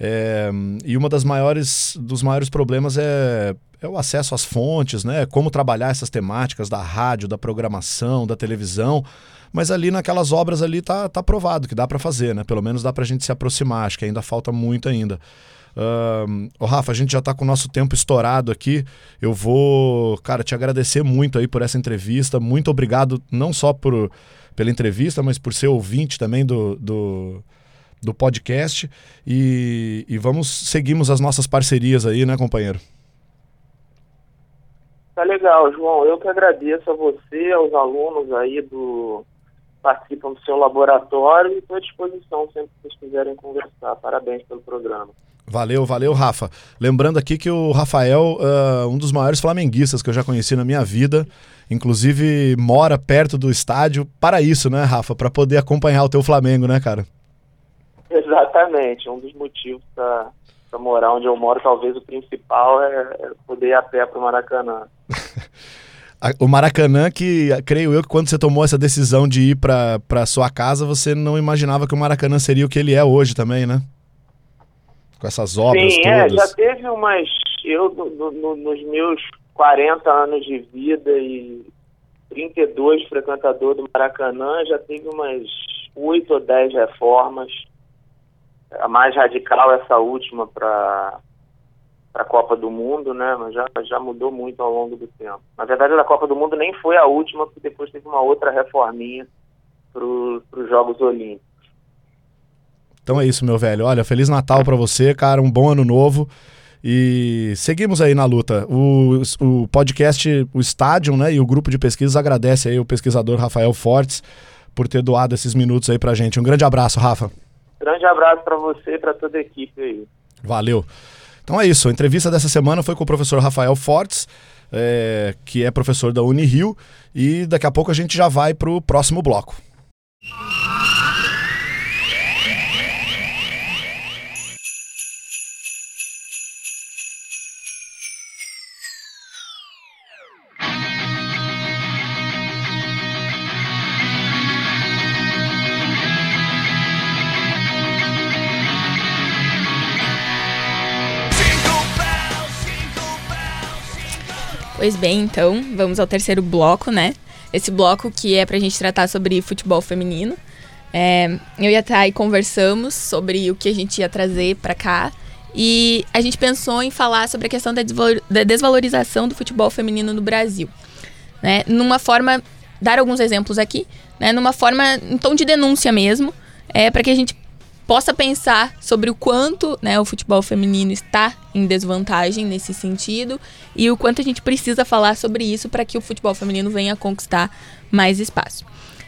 É, e uma das maiores dos maiores problemas é, é o acesso às fontes, né? Como trabalhar essas temáticas da rádio, da programação, da televisão. Mas ali naquelas obras ali tá, tá provado que dá para fazer, né? Pelo menos dá pra gente se aproximar. Acho que ainda falta muito ainda. Uh, Rafa, a gente já tá com o nosso tempo estourado aqui. Eu vou, cara, te agradecer muito aí por essa entrevista. Muito obrigado, não só por, pela entrevista, mas por ser ouvinte também do, do, do podcast. E, e vamos, seguimos as nossas parcerias aí, né, companheiro? Tá legal, João. Eu que agradeço a você, aos alunos aí do participam do seu laboratório e estou à disposição sempre que vocês quiserem conversar. Parabéns pelo programa. Valeu, valeu, Rafa. Lembrando aqui que o Rafael, uh, um dos maiores flamenguistas que eu já conheci na minha vida, inclusive mora perto do estádio para isso, né, Rafa? Para poder acompanhar o teu Flamengo, né, cara? Exatamente. Um dos motivos para morar onde eu moro, talvez o principal é, é poder ir a pé para o Maracanã. o Maracanã, que creio eu que quando você tomou essa decisão de ir para sua casa, você não imaginava que o Maracanã seria o que ele é hoje também, né? Com essas obras Sim, todas. é, já teve umas. Eu, no, no, nos meus 40 anos de vida e 32 frequentador do Maracanã, já teve umas 8 ou 10 reformas. A mais radical, essa última, para para a Copa do Mundo, né? Mas já, já mudou muito ao longo do tempo. Na verdade, a Copa do Mundo nem foi a última, porque depois teve uma outra reforminha para os Jogos Olímpicos. Então é isso, meu velho. Olha, Feliz Natal para você, cara. Um bom ano novo. E seguimos aí na luta. O, o podcast, o Estádio, né? E o grupo de pesquisas agradece aí o pesquisador Rafael Fortes por ter doado esses minutos aí pra gente. Um grande abraço, Rafa. Grande abraço para você e para toda a equipe aí. Valeu. Então é isso. A entrevista dessa semana foi com o professor Rafael Fortes, é, que é professor da Unirio, e daqui a pouco a gente já vai pro próximo bloco. Pois bem, então, vamos ao terceiro bloco, né? Esse bloco que é pra gente tratar sobre futebol feminino. É, eu e a Thay conversamos sobre o que a gente ia trazer pra cá. E a gente pensou em falar sobre a questão da desvalorização do futebol feminino no Brasil. Né? Numa forma, dar alguns exemplos aqui, né? Numa forma, em tom de denúncia mesmo, é, para que a gente possa pensar sobre o quanto né, o futebol feminino está em desvantagem nesse sentido e o quanto a gente precisa falar sobre isso para que o futebol feminino venha conquistar mais espaço.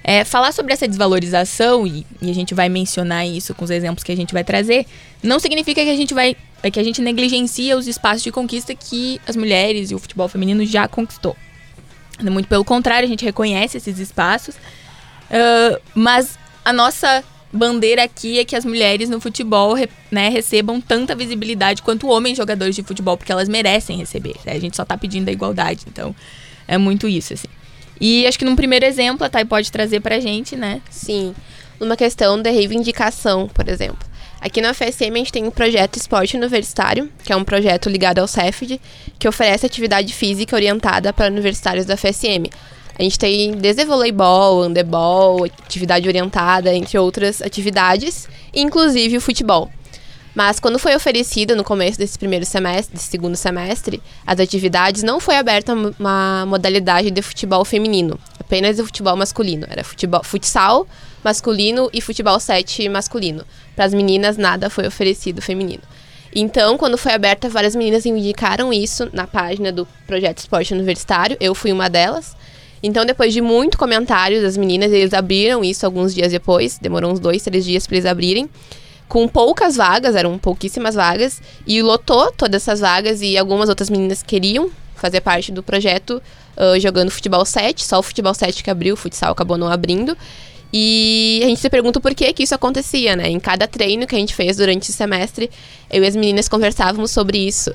É, falar sobre essa desvalorização, e, e a gente vai mencionar isso com os exemplos que a gente vai trazer, não significa que a gente vai. é que a gente negligencia os espaços de conquista que as mulheres e o futebol feminino já conquistou. Muito pelo contrário, a gente reconhece esses espaços, ah, mas a nossa bandeira aqui é que as mulheres no futebol né, recebam tanta visibilidade quanto homens jogadores de futebol, porque elas merecem receber. né? A gente só tá pedindo a igualdade, então é muito isso, assim. E acho que num primeiro exemplo a Thay pode trazer pra gente, né? Sim, numa questão da reivindicação, por exemplo. Aqui na FSM a gente tem um projeto Esporte Universitário, que é um projeto ligado ao CEFD, que oferece atividade física orientada para universitários da FSM. A gente tem desde voleibol, handebol, atividade orientada, entre outras atividades, inclusive o futebol. Mas quando foi oferecida no começo desse primeiro semestre, desse segundo semestre, as atividades não foi aberta uma modalidade de futebol feminino, apenas o futebol masculino. Era futebol, futsal masculino e futebol 7 masculino. Para as meninas nada foi oferecido feminino. Então, quando foi aberta, várias meninas indicaram isso na página do projeto Esporte Universitário. Eu fui uma delas. Então, depois de muito comentários das meninas, eles abriram isso alguns dias depois. Demorou uns dois, três dias para eles abrirem com poucas vagas, eram pouquíssimas vagas, e lotou todas essas vagas e algumas outras meninas queriam fazer parte do projeto ah, jogando futebol 7, só o futebol 7 que abriu, o futsal acabou não abrindo. E a gente se pergunta por que que isso acontecia, né? Em cada treino que a gente fez durante o semestre, eu e as meninas conversávamos sobre isso.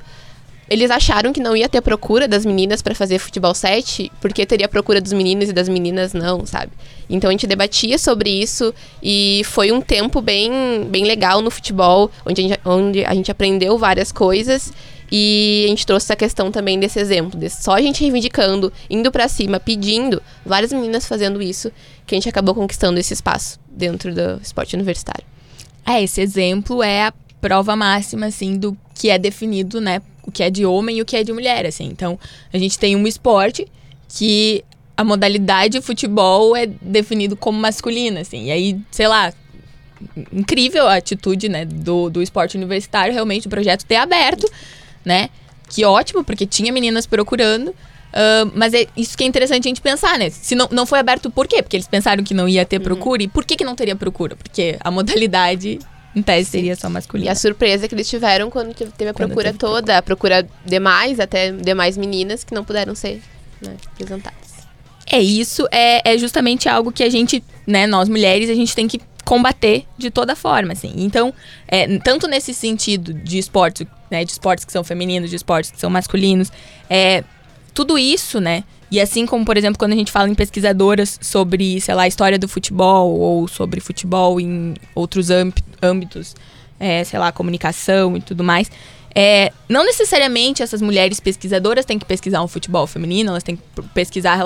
Eles acharam que não ia ter procura das meninas para fazer futebol 7, porque teria procura dos meninos e das meninas não, sabe? Então a gente debatia sobre isso e foi um tempo bem, bem legal no futebol, onde a, gente, onde a gente aprendeu várias coisas e a gente trouxe essa questão também desse exemplo, de só a gente reivindicando, indo para cima, pedindo, várias meninas fazendo isso, que a gente acabou conquistando esse espaço dentro do esporte universitário. É, esse exemplo é a prova máxima, assim, do que é definido, né? O que é de homem e o que é de mulher, assim. Então, a gente tem um esporte que a modalidade futebol é definido como masculina, assim. E aí, sei lá, incrível a atitude, né, do, do esporte universitário, realmente o projeto ter aberto, né? Que ótimo, porque tinha meninas procurando. ah, mas é isso que é interessante a gente pensar, né? Se não, não foi aberto, por quê? Porque eles pensaram que não ia ter procura. E por que, que não teria procura? Porque a modalidade, em tese, seria só E masculina. a surpresa que eles tiveram quando teve a Quando procura teve toda, a procura demais, até demais meninas que não puderam ser né, apresentadas. É isso, é, é justamente algo que a gente, né, nós mulheres, a gente tem que combater de toda forma, assim. Então, é, tanto nesse sentido de esportes, né, de esportes que são femininos, de esportes que são masculinos, é, tudo isso, né, e assim como, por exemplo, quando a gente fala em pesquisadoras sobre, sei lá, a história do futebol ou sobre futebol em outros âmbi- âmbitos, é, sei lá, comunicação e tudo mais, é, não necessariamente essas mulheres pesquisadoras têm que pesquisar um futebol feminino, elas têm que pesquisar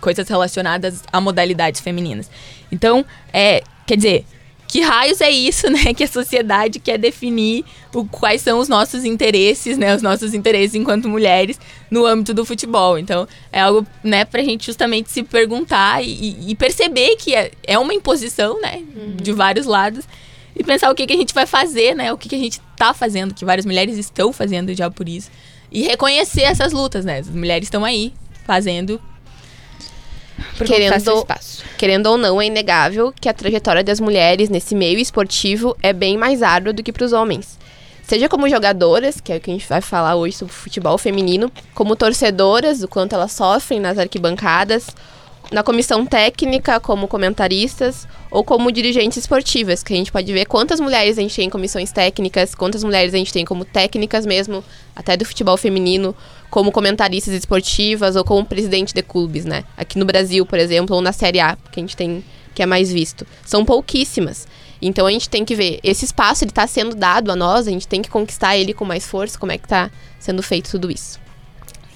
coisas relacionadas a modalidades femininas. Então, é, quer dizer, que raios é isso, né? Que a sociedade quer definir o, quais são os nossos interesses, né? Os nossos interesses enquanto mulheres no âmbito do futebol. Então, é algo, né, pra gente justamente se perguntar e, e perceber que é, é uma imposição, né? De vários lados. E pensar o que, que a gente vai fazer, né? O que, que a gente tá fazendo, que várias mulheres estão fazendo já por isso. E reconhecer essas lutas, né? As mulheres estão aí fazendo Por conquistar seu querendo, espaço. querendo ou não, é inegável que a trajetória das mulheres nesse meio esportivo é bem mais árdua do que para os homens. Seja como jogadoras, que é o que a gente vai falar hoje sobre futebol feminino, como torcedoras, o quanto elas sofrem nas arquibancadas, na comissão técnica, como comentaristas, ou como dirigentes esportivas, que a gente pode ver quantas mulheres a gente tem em comissões técnicas, quantas mulheres a gente tem como técnicas mesmo, até do futebol feminino, como comentaristas esportivas ou como presidente de clubes, né? Aqui no Brasil, por exemplo, ou na Série A, que a gente tem que é mais visto. São pouquíssimas. Então a gente tem que ver, esse espaço ele está sendo dado a nós, a gente tem que conquistar ele com mais força, como é que está sendo feito tudo isso.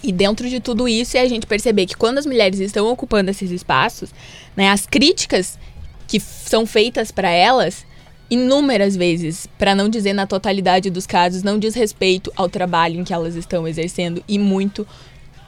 E dentro de tudo isso é a gente perceber que quando as mulheres estão ocupando esses espaços, né, as críticas que são feitas para elas, inúmeras vezes, para não dizer na totalidade dos casos, não diz respeito ao trabalho em que elas estão exercendo e muito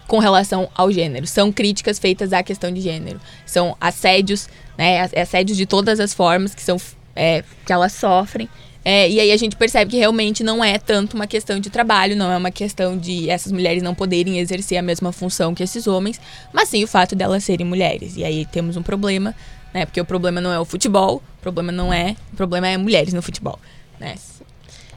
com relação ao gênero. São críticas feitas à questão de gênero. São assédios, né, ass- assédios de todas as formas que são é, que elas sofrem. É, e aí a gente percebe que realmente não é tanto uma questão de trabalho, não é uma questão de essas mulheres não poderem exercer a mesma função que esses homens, mas sim o fato delas serem mulheres. E aí temos um problema, né? Porque o problema não é o futebol, problema não é, o problema é mulheres no futebol, né?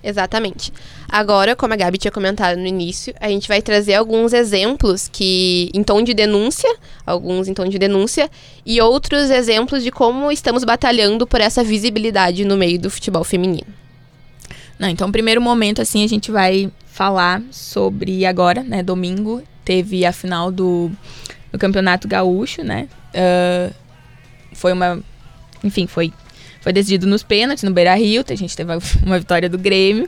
Exatamente. Agora, como a Gabi tinha comentado no início, a gente vai trazer alguns exemplos que em tom de denúncia, alguns em tom de denúncia, e outros exemplos de como estamos batalhando por essa visibilidade no meio do futebol feminino. Não, então, primeiro momento, assim, a gente vai falar sobre agora, né? Domingo teve a final do, do Campeonato Gaúcho, né? Ah, foi uma. Enfim, foi, foi decidido nos pênaltis, no Beira Rio. A gente teve uma vitória do Grêmio.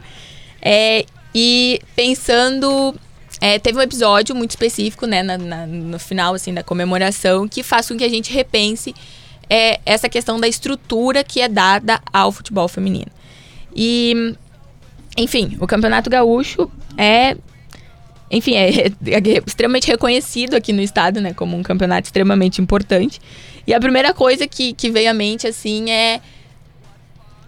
É, e pensando. é, teve um episódio muito específico, né, na- na- no final, assim, da comemoração, que faz com que a gente repense é, essa questão da estrutura que é dada ao futebol feminino. E, enfim, o Campeonato Gaúcho é. Enfim, é, é extremamente reconhecido aqui no estado, né? Como um campeonato extremamente importante. E a primeira coisa que, que veio à mente, assim, é.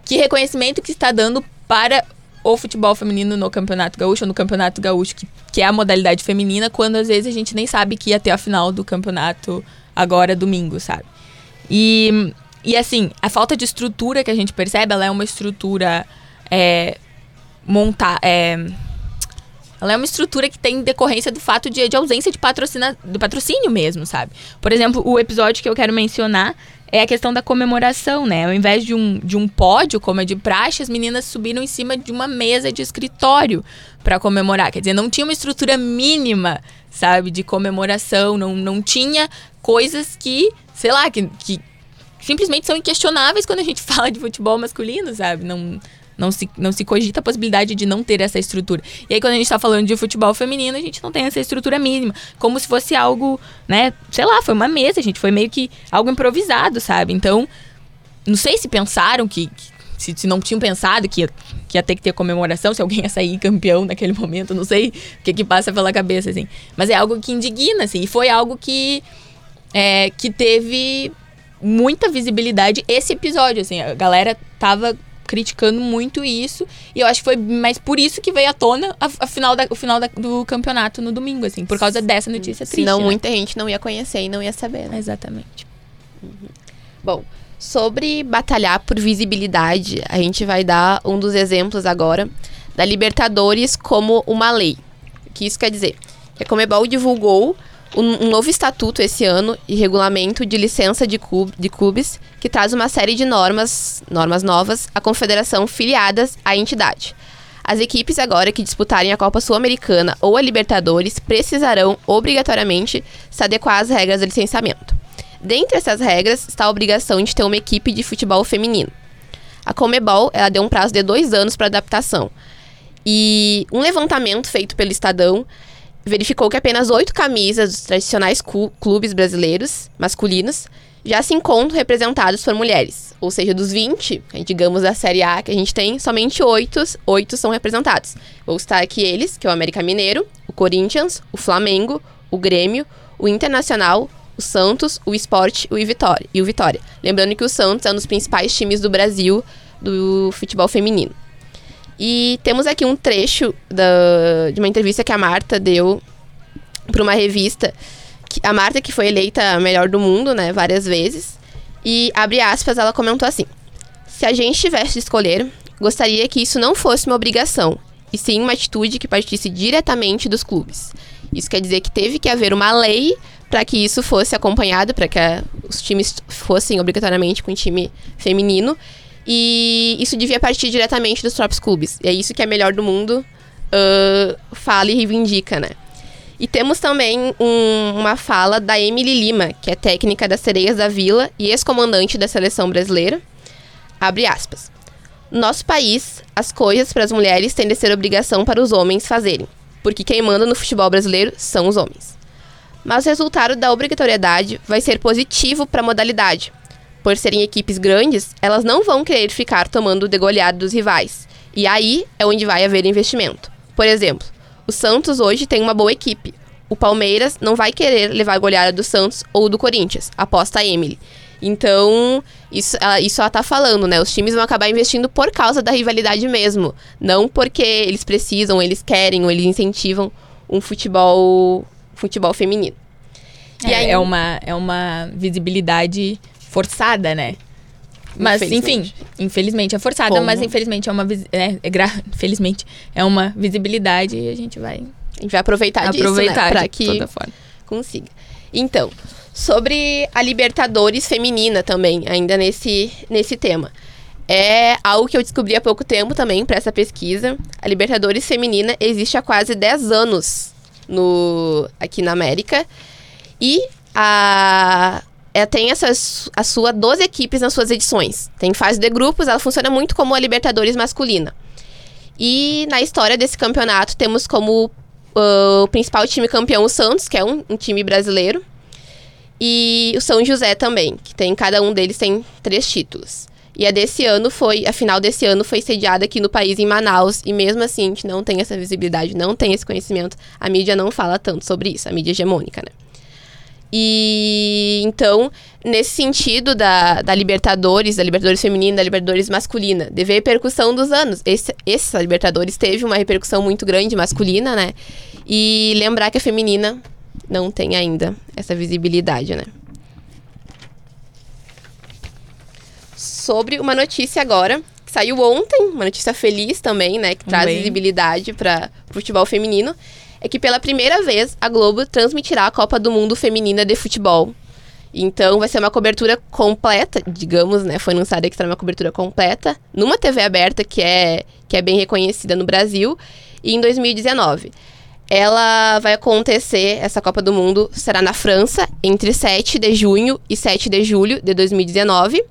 Que reconhecimento que está dando para o futebol feminino no Campeonato Gaúcho, ou no Campeonato Gaúcho, que, que é a modalidade feminina, quando às vezes a gente nem sabe que ia ter a final do campeonato agora domingo, sabe? E, e assim, a falta de estrutura que a gente percebe, ela é uma estrutura é, montar. É, ela é uma estrutura que tem decorrência do fato de, de ausência de patrocina, do patrocínio mesmo, sabe? Por exemplo, o episódio que eu quero mencionar é a questão da comemoração, né? Ao invés de um, de um pódio, como é de praxe, as meninas subiram em cima de uma mesa de escritório para comemorar. Quer dizer, não tinha uma estrutura mínima, sabe, de comemoração, não, não tinha coisas que, sei lá, que, que simplesmente são inquestionáveis quando a gente fala de futebol masculino, sabe? Não, não, se, não se cogita a possibilidade de não ter essa estrutura. E aí, quando a gente tá falando de futebol feminino, a gente não tem essa estrutura mínima. Como se fosse algo, né? Sei lá, foi uma mesa, gente. Foi meio que algo improvisado, sabe? Então, não sei se pensaram que. que- se, se não tinham pensado que que ia ter que ter comemoração, se alguém ia sair campeão naquele momento, não sei o que, que passa pela cabeça, assim. Mas é algo que indigna, assim. E foi algo que. é, que teve muita visibilidade esse episódio, assim. A galera tava criticando muito isso. E eu acho que foi mais por isso que veio à tona a, a final da- o final da- do campeonato no domingo, assim. Por causa dessa notícia triste. Senão né? muita gente não ia conhecer e não ia saber, né? Exatamente. Bom, sobre batalhar por visibilidade, a gente vai dar um dos exemplos agora da Libertadores como uma lei. O que isso quer dizer? Que a Comebol divulgou um, novo estatuto esse ano e regulamento de licença de, club- de clubes que traz uma série de normas, normas novas à confederação filiadas à entidade. As equipes agora que disputarem a Copa Sul-Americana ou a Libertadores precisarão obrigatoriamente se adequar às regras do licenciamento. Dentre essas regras está a obrigação de ter uma equipe de futebol feminino. A Comebol ela deu um prazo de dois anos para adaptação. E um levantamento feito pelo Estadão verificou que apenas oito camisas dos tradicionais clubes brasileiros, masculinos, já se encontram representados por mulheres. Ou seja, dos 20, digamos, da Série A que a gente tem, somente oito, oito são representados. Vou citar aqui eles, que é o América Mineiro, o Corinthians, o Flamengo, o Grêmio, o Internacional, o Santos, o Sport o e o Vitória. Lembrando que o Santos é um dos principais times do Brasil do futebol feminino. E temos aqui um trecho da- de uma entrevista que a Marta deu para uma revista que- a Marta, que foi eleita a melhor do mundo, né, várias vezes. E, abre aspas, ela comentou assim: Se a gente tivesse de escolher, gostaria que isso não fosse uma obrigação, e sim uma atitude que partisse diretamente dos clubes. Isso quer dizer que teve que haver uma lei para que isso fosse acompanhado, para que a- os times fossem obrigatoriamente com time feminino. E isso devia partir diretamente dos próprios clubes. E é isso que a melhor do mundo ah, fala e reivindica, né? E temos também um- uma fala da Emily Lima, que é técnica das Sereias da Vila e ex-comandante da seleção brasileira. Abre aspas. No nosso país, as coisas para as mulheres têm de ser obrigação para os homens fazerem, porque quem manda no futebol brasileiro são os homens. Mas o resultado da obrigatoriedade vai ser positivo para a modalidade. Por serem equipes grandes, elas não vão querer ficar tomando de goleada dos rivais. E aí é onde vai haver investimento. Por exemplo, o Santos hoje tem uma boa equipe. O Palmeiras não vai querer levar a goleada do Santos ou do Corinthians, aposta a Emily. Então, isso, ela, isso ela tá falando, né? Os times vão acabar investindo por causa da rivalidade mesmo. Não porque eles precisam, eles querem ou eles incentivam um futebol, futebol feminino. É, aí- é uma, é uma visibilidade forçada, né? Mas, enfim, Infelizmente. é forçada, Como? mas infelizmente é uma visi- é, é gra- felizmente é uma visibilidade e a gente vai A gente vai aproveitar, disso, aproveitar né? Pra que consiga. Então, sobre a Libertadores feminina também, ainda nesse, nesse tema. É algo que eu descobri há pouco tempo também para essa pesquisa. A Libertadores feminina existe há quase 10 anos no, aqui na América. E a, é, tem essas, a sua 12 equipes nas suas edições. Tem fase de grupos, ela funciona muito como a Libertadores masculina. E na história desse campeonato temos como ah, o principal time campeão o Santos, que é um, um time brasileiro. E o São José também, que tem cada um deles tem três títulos. E a desse ano foi, a final desse ano foi sediada aqui no país em Manaus, e mesmo assim a gente não tem essa visibilidade, não tem esse conhecimento. A mídia não fala tanto sobre isso, a mídia hegemônica, né? E então, nesse sentido da, da Libertadores, da Libertadores feminina, da Libertadores masculina, de ver repercussão dos anos. Esse, essa Libertadores teve uma repercussão muito grande masculina, né? E lembrar que a feminina não tem ainda essa visibilidade, né? Sobre uma notícia agora, que saiu ontem, uma notícia feliz também, né? Que traz Também. visibilidade para o futebol feminino. É que pela primeira vez a Globo transmitirá a Copa do Mundo Feminina de Futebol. Então vai ser uma cobertura completa, digamos, né? Foi anunciada que será uma cobertura completa numa TV aberta que é, que é bem reconhecida no Brasil e em 2019. Ela vai acontecer, essa Copa do Mundo será na França, entre 7 de junho e 7 de julho de 2019.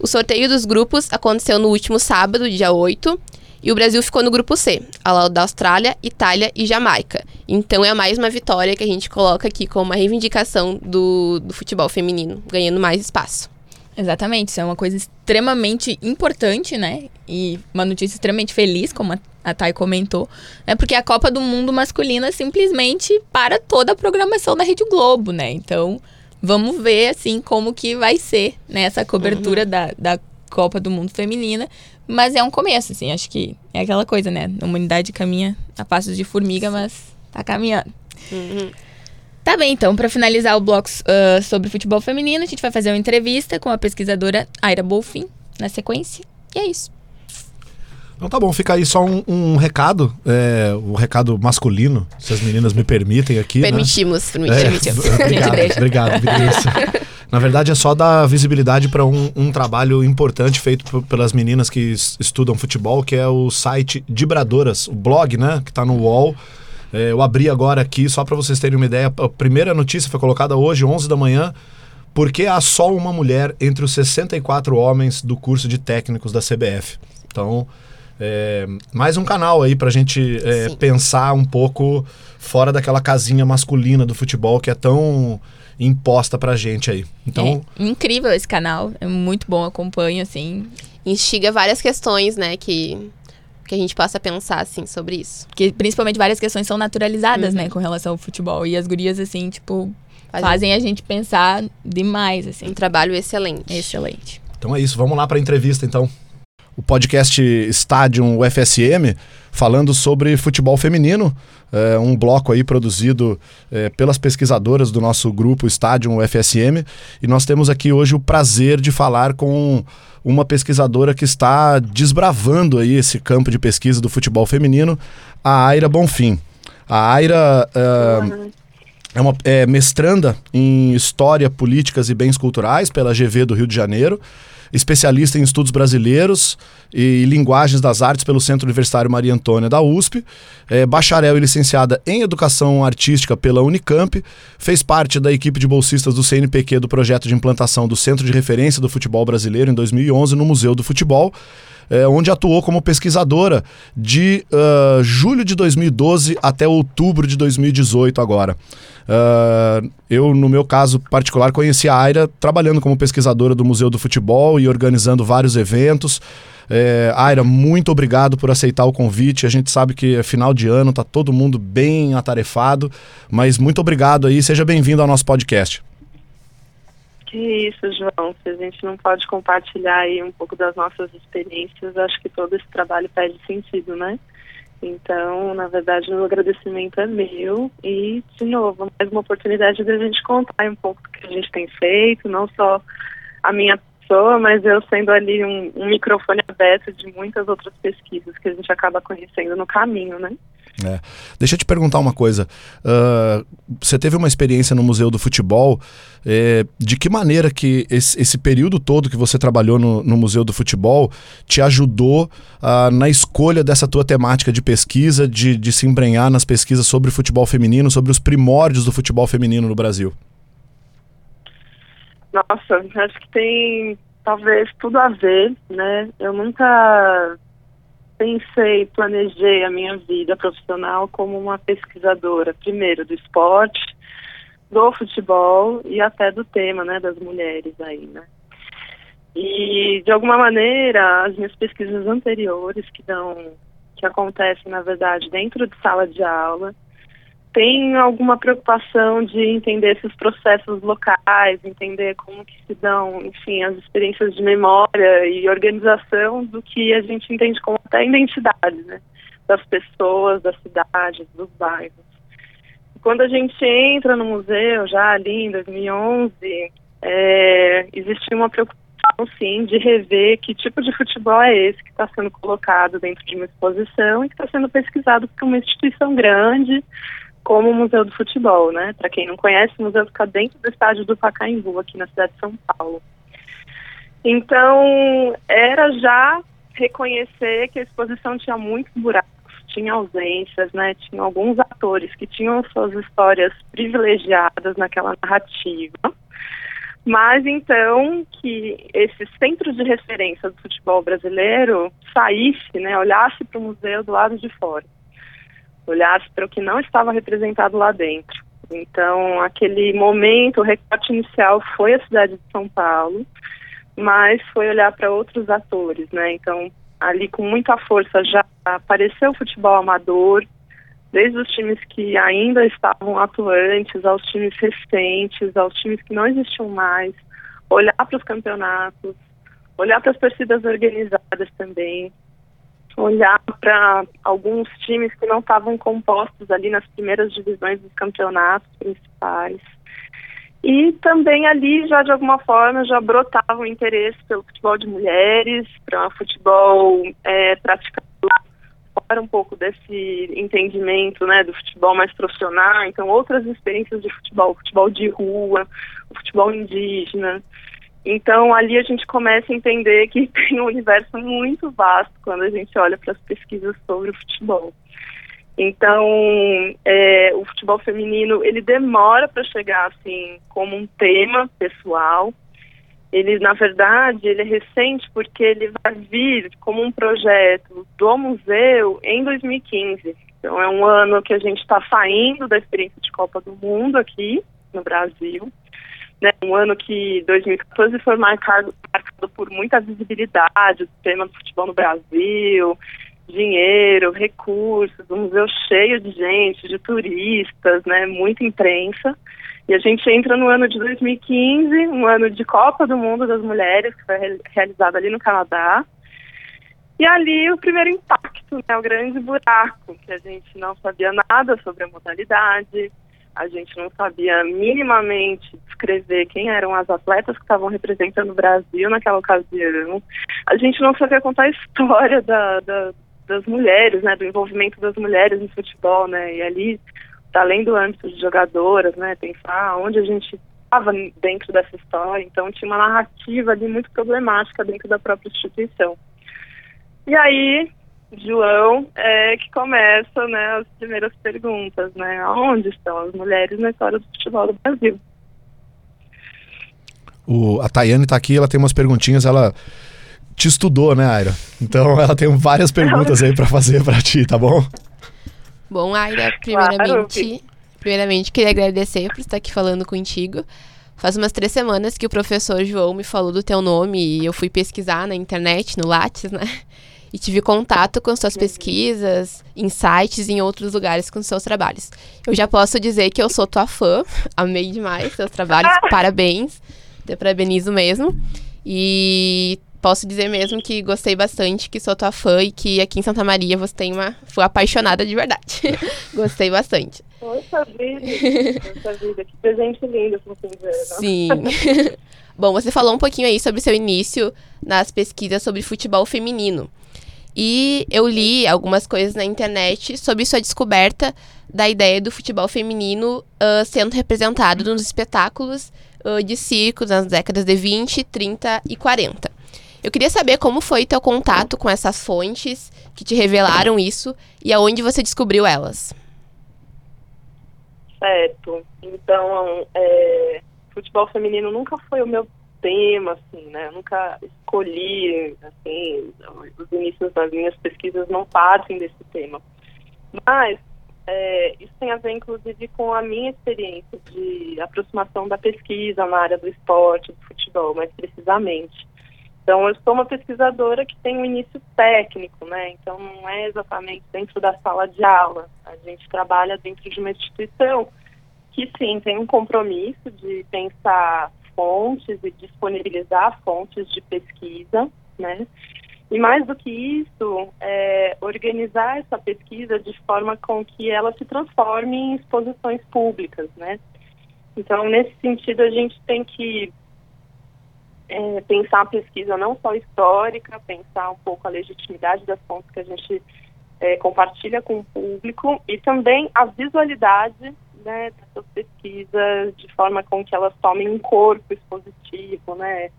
O sorteio dos grupos aconteceu no último sábado, dia 8, e o Brasil ficou no grupo C, ao lado da Austrália, Itália e Jamaica. Então é mais uma vitória que a gente coloca aqui como uma reivindicação do, do futebol feminino, ganhando mais espaço. Exatamente, isso é uma coisa extremamente importante, né? E uma notícia extremamente feliz, como a, a Thay comentou, né? Porque a Copa do Mundo masculina simplesmente para toda a programação da Rede Globo, né? Então, vamos ver, assim, como que vai ser né, essa cobertura da, da Copa do Mundo feminina. Mas é um começo, assim, acho que é aquela coisa, né? A humanidade caminha a passos de formiga, mas tá caminhando. Tá bem, então, para finalizar o bloco ah, sobre futebol feminino, a gente vai fazer uma entrevista com a pesquisadora Aira Bolfin na sequência. E é isso. Então tá bom, fica aí só um, um recado, é, o recado masculino, se as meninas me permitem aqui. né? Permitimos, É, permitimos. obrigado, obrigado, Vinícius. Na verdade, é só dar visibilidade para um, um trabalho importante feito pelas meninas que es- estudam futebol, que é o site Dibradoras, o blog, né, que tá no UOL. É, eu abri agora aqui, só para vocês terem uma ideia. A primeira notícia foi colocada hoje, 11 da manhã. Por que há só uma mulher entre os 64 homens do curso de técnicos da CBF? Então, é, mais um canal aí pra gente é, pensar um pouco fora daquela casinha masculina do futebol que é tão imposta pra gente aí. Então, É incrível esse canal, é muito bom, acompanho, assim. Instiga várias questões, né, que, que a gente possa pensar, assim, sobre isso. Que principalmente várias questões são naturalizadas, Uhum. né, com relação ao futebol. E as gurias, assim, tipo, Fazem- fazem a gente pensar demais, assim. Um trabalho excelente. Excelente. então é isso, vamos lá pra entrevista então. O podcast Stadium UFSM, falando sobre futebol feminino. É, um bloco aí produzido é, pelas pesquisadoras do nosso grupo Stadium UFSM. E nós temos aqui hoje o prazer de falar com uma pesquisadora que está desbravando aí esse campo de pesquisa do futebol feminino, a Aira Bonfim. A Aira é, é uma é mestranda em História, Políticas e Bens Culturais pela GV do Rio de Janeiro, especialista em estudos brasileiros e linguagens das artes pelo Centro Universitário Maria Antônia da USP, é bacharel e licenciada em Educação Artística pela Unicamp, fez parte da equipe de bolsistas do CNPq do projeto de implantação do Centro de Referência do Futebol Brasileiro em 2011 no Museu do Futebol, é, onde atuou como pesquisadora de uh, julho de 2012 até outubro de 2018 agora. Uh, eu, no meu caso particular, conheci a Aira trabalhando como pesquisadora do Museu do Futebol e organizando vários eventos. É, Aira, muito obrigado por aceitar o convite. A gente sabe que é final de ano, tá todo mundo bem atarefado, mas muito obrigado aí. Seja bem-vindo ao nosso podcast. Que isso, João. Se a gente não pode compartilhar aí um pouco das nossas experiências, acho que todo esse trabalho perde sentido, né? Então, na verdade, o agradecimento é meu e, de novo, mais uma oportunidade de a gente contar um pouco do que a gente tem feito, não só a minha pessoa, mas eu sendo ali um, um microfone aberto de muitas outras pesquisas que a gente acaba conhecendo no caminho, né? É. Deixa eu te perguntar uma coisa. Uh, você teve uma experiência no Museu do Futebol. É, de que maneira que esse, esse, período todo que você trabalhou no, no Museu do Futebol te ajudou uh, na escolha dessa tua temática de pesquisa, de, de se embrenhar nas pesquisas sobre futebol feminino, sobre os primórdios do futebol feminino no Brasil? Nossa, acho que tem talvez tudo a ver, né? Eu nunca pensei, planejei a minha vida profissional como uma pesquisadora, primeiro do esporte, do futebol e até do tema, né, das mulheres aí, né. E de alguma maneira as minhas pesquisas anteriores que dão, que acontecem na verdade dentro de sala de aula, tem alguma preocupação de entender esses processos locais, entender como que se dão, enfim, as experiências de memória e organização do que a gente entende como até identidade, né? Das pessoas, das cidades, dos bairros. Quando a gente entra no museu, já ali em 2011, é, existia uma preocupação, sim, de rever que tipo de futebol é esse que está sendo colocado dentro de uma exposição e que está sendo pesquisado por uma instituição grande, como o Museu do Futebol, né? Para quem não conhece, o museu fica dentro do estádio do Pacaembu, aqui na cidade de São Paulo. Então, era já reconhecer que a exposição tinha muitos buracos, tinha ausências, né? Tinha alguns atores que tinham suas histórias privilegiadas naquela narrativa. Mas então que esse centro de referência do futebol brasileiro saísse, né, olhasse para o museu do lado de fora olhasse para o que não estava representado lá dentro. Então, aquele momento, o recorte inicial foi a cidade de São Paulo, mas foi olhar para outros atores, né? Então, ali com muita força já apareceu o futebol amador, desde os times que ainda estavam atuantes, aos times recentes, aos times que não existiam mais, olhar para os campeonatos, olhar para as torcidas organizadas também, olhar para alguns times que não estavam compostos ali nas primeiras divisões dos campeonatos principais. E também ali já de alguma forma já brotava o interesse pelo futebol de mulheres, para futebol é, praticado fora um pouco desse entendimento né, do futebol mais profissional, então outras experiências de futebol, futebol de rua, futebol indígena. Então, ali a gente começa a entender que tem um universo muito vasto quando a gente olha para as pesquisas sobre o futebol. Então, é, o futebol feminino, ele demora para chegar, assim, como um tema pessoal. Ele, na verdade, ele é recente porque ele vai vir como um projeto do museu em 2015. Então, é um ano que a gente está saindo da experiência de Copa do Mundo aqui no Brasil né, um ano que 2014 foi marcado, marcado por muita visibilidade do tema do futebol no Brasil, dinheiro, recursos, um museu cheio de gente, de turistas, né, muita imprensa. E a gente entra no ano de 2015, um ano de Copa do Mundo das Mulheres, que foi realizado ali no Canadá. E ali o primeiro impacto, né, o grande buraco, que a gente não sabia nada sobre a modalidade, a gente não sabia minimamente descrever quem eram as atletas que estavam representando o Brasil naquela ocasião. A gente não sabia contar a história da, da- das mulheres, né, do envolvimento das mulheres no futebol, né, e ali, tá além do âmbito de jogadoras, né, pensar onde a gente estava dentro dessa história. Então tinha uma narrativa ali muito problemática dentro da própria instituição. E aí, João, é que começa né, as primeiras perguntas, né? Onde estão as mulheres na história do futebol do Brasil? O, a Tayane tá aqui, ela tem umas perguntinhas, ela te estudou, né, Aira? Então ela tem várias perguntas aí pra fazer pra ti, tá bom? Bom, Aira, primeiramente, primeiramente queria agradecer por estar aqui falando contigo. Faz umas três semanas que o professor João me falou do teu nome e eu fui pesquisar na internet, no Lattes, né? E tive contato com suas pesquisas, insights em outros lugares com seus trabalhos. Eu já posso dizer que eu sou tua fã, amei demais seus trabalhos, parabéns, te parabenizo mesmo. E posso dizer mesmo que gostei bastante, que sou tua fã e que aqui em Santa Maria você tem uma. Fui apaixonada de verdade. gostei bastante. Poxa vida, poxa vida, que presente lindo, se vocês verem. Sim. Bom, você falou um pouquinho aí sobre seu início nas pesquisas sobre futebol feminino. E eu li algumas coisas na internet sobre sua descoberta da ideia do futebol feminino ah, sendo representado nos espetáculos ah, de circo nas décadas de 20, 30 e 40. Eu queria saber como foi teu contato com essas fontes que te revelaram isso e aonde você descobriu elas. Certo. Então, é, futebol feminino nunca foi o meu tema, assim, né? Eu nunca escolhi, assim, os inícios das minhas pesquisas não partem desse tema. Mas é, isso tem a ver, inclusive, com a minha experiência de aproximação da pesquisa na área do esporte, do futebol, mais precisamente. Então, eu sou uma pesquisadora que tem um início técnico, né? Então, não é exatamente dentro da sala de aula. A gente trabalha dentro de uma instituição que, sim, tem um compromisso de pensar fontes e disponibilizar fontes de pesquisa, né? E mais do que isso, é, organizar essa pesquisa de forma com que ela se transforme em exposições públicas, né? Então, nesse sentido, a gente tem que é, pensar a pesquisa não só histórica, pensar um pouco a legitimidade das fontes que a gente é, compartilha com o público e também a visualidade né, dessas pesquisas de forma com que elas tomem um corpo expositivo, né?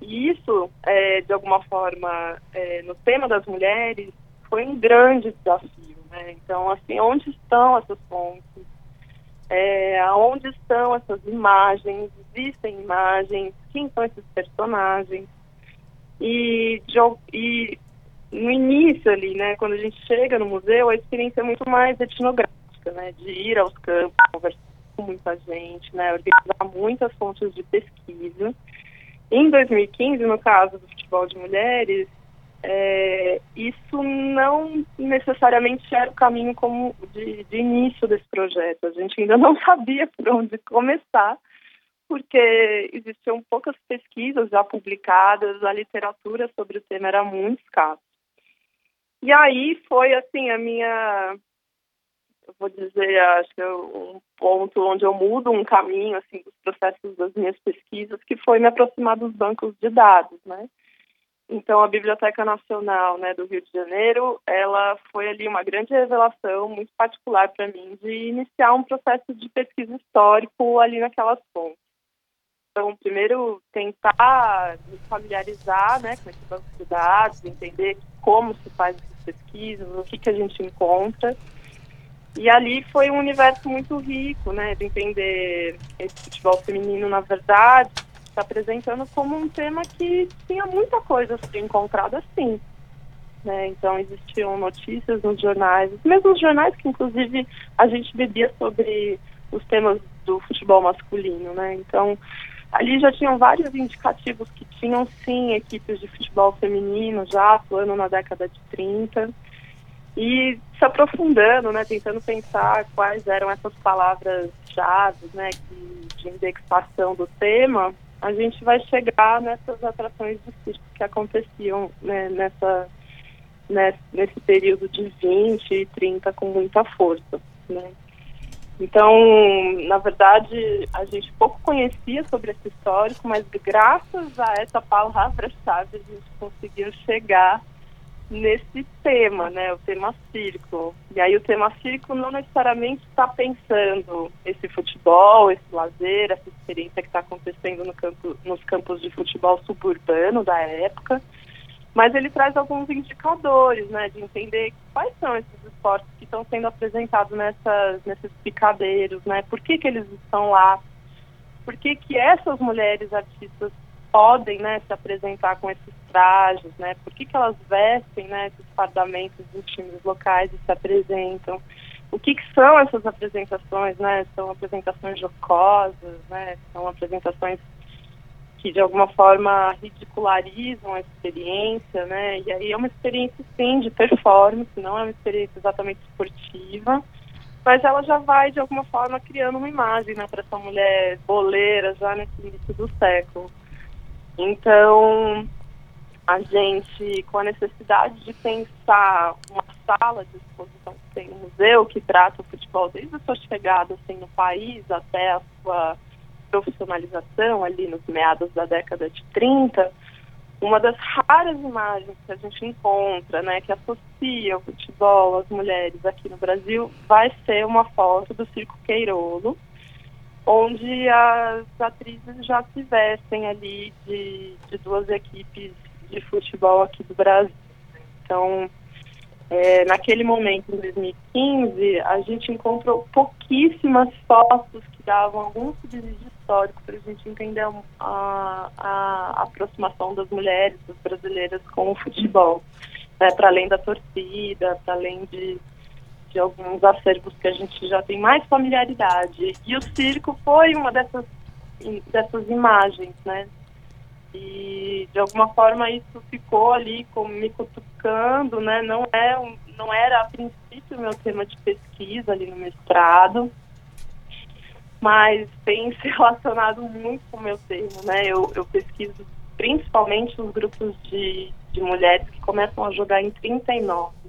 E isso, é, de alguma forma, é, no tema das mulheres, foi um grande desafio, né? Então, assim, onde estão essas fontes? É, aonde estão essas imagens? Existem imagens? Quem são esses personagens? E, de e no início ali, né, quando a gente chega no museu, a experiência é muito mais etnográfica, né, de ir aos campos, conversar com muita gente, né, organizar muitas fontes de pesquisa. Em 2015, no caso do futebol de mulheres, é, isso não necessariamente era o caminho como de, de início desse projeto. A gente ainda não sabia por onde começar, porque existiam poucas pesquisas já publicadas, a literatura sobre o tema era muito escassa. E aí foi assim a minha, vou dizer, acho que é um ponto onde eu mudo um caminho assim dos processos das minhas pesquisas, que foi me aproximar dos bancos de dados, né? Então a Biblioteca Nacional, né, do Rio de Janeiro, ela foi ali uma grande revelação muito particular para mim de iniciar um processo de pesquisa histórico ali naquelas fontes. Então, primeiro, tentar me familiarizar né, com esse banco de dados, entender como se faz essas pesquisas, o que, que a gente encontra. E ali foi um universo muito rico, né, de entender esse futebol feminino, na verdade, se apresentando como um tema que tinha muita coisa a ser encontrada assim. Né? Então, existiam notícias nos jornais, os mesmos jornais que, inclusive, a gente bebia sobre os temas do futebol masculino, né? Então, ali já tinham vários indicativos que tinham, sim, equipes de futebol feminino já atuando na década de 30 e se aprofundando, né, tentando pensar quais eram essas palavras-chave, né, de indexação do tema, a gente vai chegar nessas atrações de circo que aconteciam né, nessa, né, nesse período de 20 e 30 com muita força, né. Então, na verdade, a gente pouco conhecia sobre esse histórico, mas graças a essa palavra-chave a gente conseguiu chegar nesse tema, né, o tema circo. E aí o tema circo não necessariamente está pensando esse futebol, esse lazer, essa experiência que está acontecendo no campo, nos campos de futebol suburbano da época, mas ele traz alguns indicadores, né, de entender quais são esses esportes que estão sendo apresentados nessas, nesses picadeiros, né, por que que eles estão lá, por que que essas mulheres artistas podem, né, se apresentar com esses trajes, né, por que que elas vestem, né, esses fardamentos dos times locais e se apresentam, o que que são essas apresentações, né, são apresentações jocosas, né, são apresentações que de alguma forma ridicularizam a experiência, né? E aí é uma experiência sim de performance, não é uma experiência exatamente esportiva, mas ela já vai de alguma forma criando uma imagem, né, para essa mulher boleira já nesse início do século. Então, a gente, com a necessidade de pensar uma sala de exposição que tem no museu, que trata o futebol desde a sua chegada assim, no país até a sua profissionalização ali nos meados da década de 30, uma das raras imagens que a gente encontra, né, que associa o futebol às mulheres aqui no Brasil, vai ser uma foto do Circo Queirolo, onde as atrizes já se vestem ali de, de duas equipes de futebol aqui do Brasil. Então, é, naquele momento, em 2015, a gente encontrou pouquíssimas fotos que davam algum subsídio histórico para a gente entender a, a, aproximação das mulheres, das brasileiras com o futebol. Né, para além da torcida, para além de, de alguns acervos que a gente já tem mais familiaridade. E o circo foi uma dessas, dessas imagens, né? E de alguma forma isso ficou ali como me cutucando, né? Não é não era a princípio o meu tema de pesquisa ali no mestrado, mas tem se relacionado muito com o meu termo, né? Eu, eu pesquiso principalmente os grupos de, de mulheres que começam a jogar em 39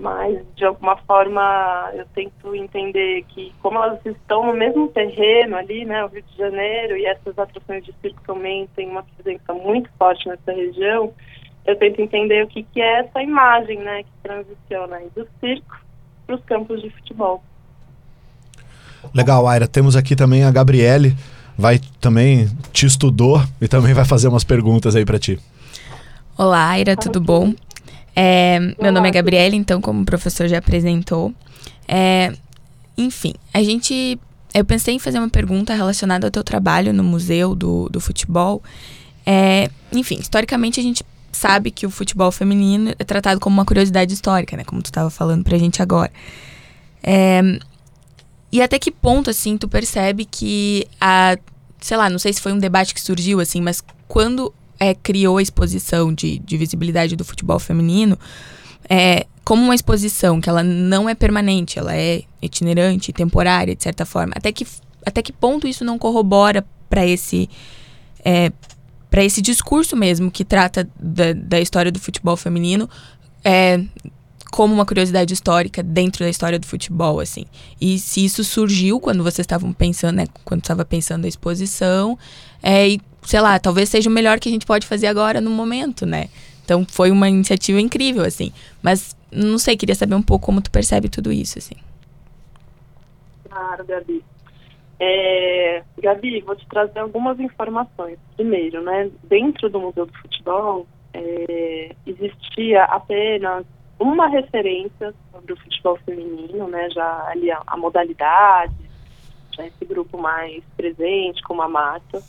mas de alguma forma eu tento entender que como elas estão no mesmo terreno ali, né, o Rio de Janeiro e essas atrações de circo também têm uma presença muito forte nessa região, eu tento entender o que, que é essa imagem, né, que transiciona aí do circo para os campos de futebol. Legal, Aira. Temos aqui também a Gabriele, vai também te estudou e também vai fazer umas perguntas aí para ti. Olá, Aira, tudo bom? É, meu nome é Gabriele, então, como o professor já apresentou. É, enfim, a gente. Eu pensei em fazer uma pergunta relacionada ao teu trabalho no Museu do, do Futebol. É, enfim, historicamente a gente sabe que o futebol feminino é tratado como uma curiosidade histórica, né? Como tu estava falando pra gente agora. É, e até que ponto, assim, tu percebe que a. Sei lá, não sei se foi um debate que surgiu, assim, mas quando é, criou a exposição de, de visibilidade do futebol feminino é, como uma exposição que ela não é permanente, ela é itinerante, temporária, de certa forma. Até que, até que ponto isso não corrobora para esse é, para esse discurso mesmo que trata da, da história do futebol feminino é, como uma curiosidade histórica dentro da história do futebol, assim. E se isso surgiu quando vocês estavam pensando, né, quando estava pensando a exposição, é, e sei lá, talvez seja o melhor que a gente pode fazer agora no momento, né? Então foi uma iniciativa incrível, assim. Mas não sei, queria saber um pouco como tu percebe tudo isso, assim. Claro, Gabi. É, Gabi, vou te trazer algumas informações. Primeiro, né, dentro do Museu do Futebol, é, existia apenas uma referência sobre o futebol feminino, né, já ali a, a modalidade, já esse grupo mais presente, como a mata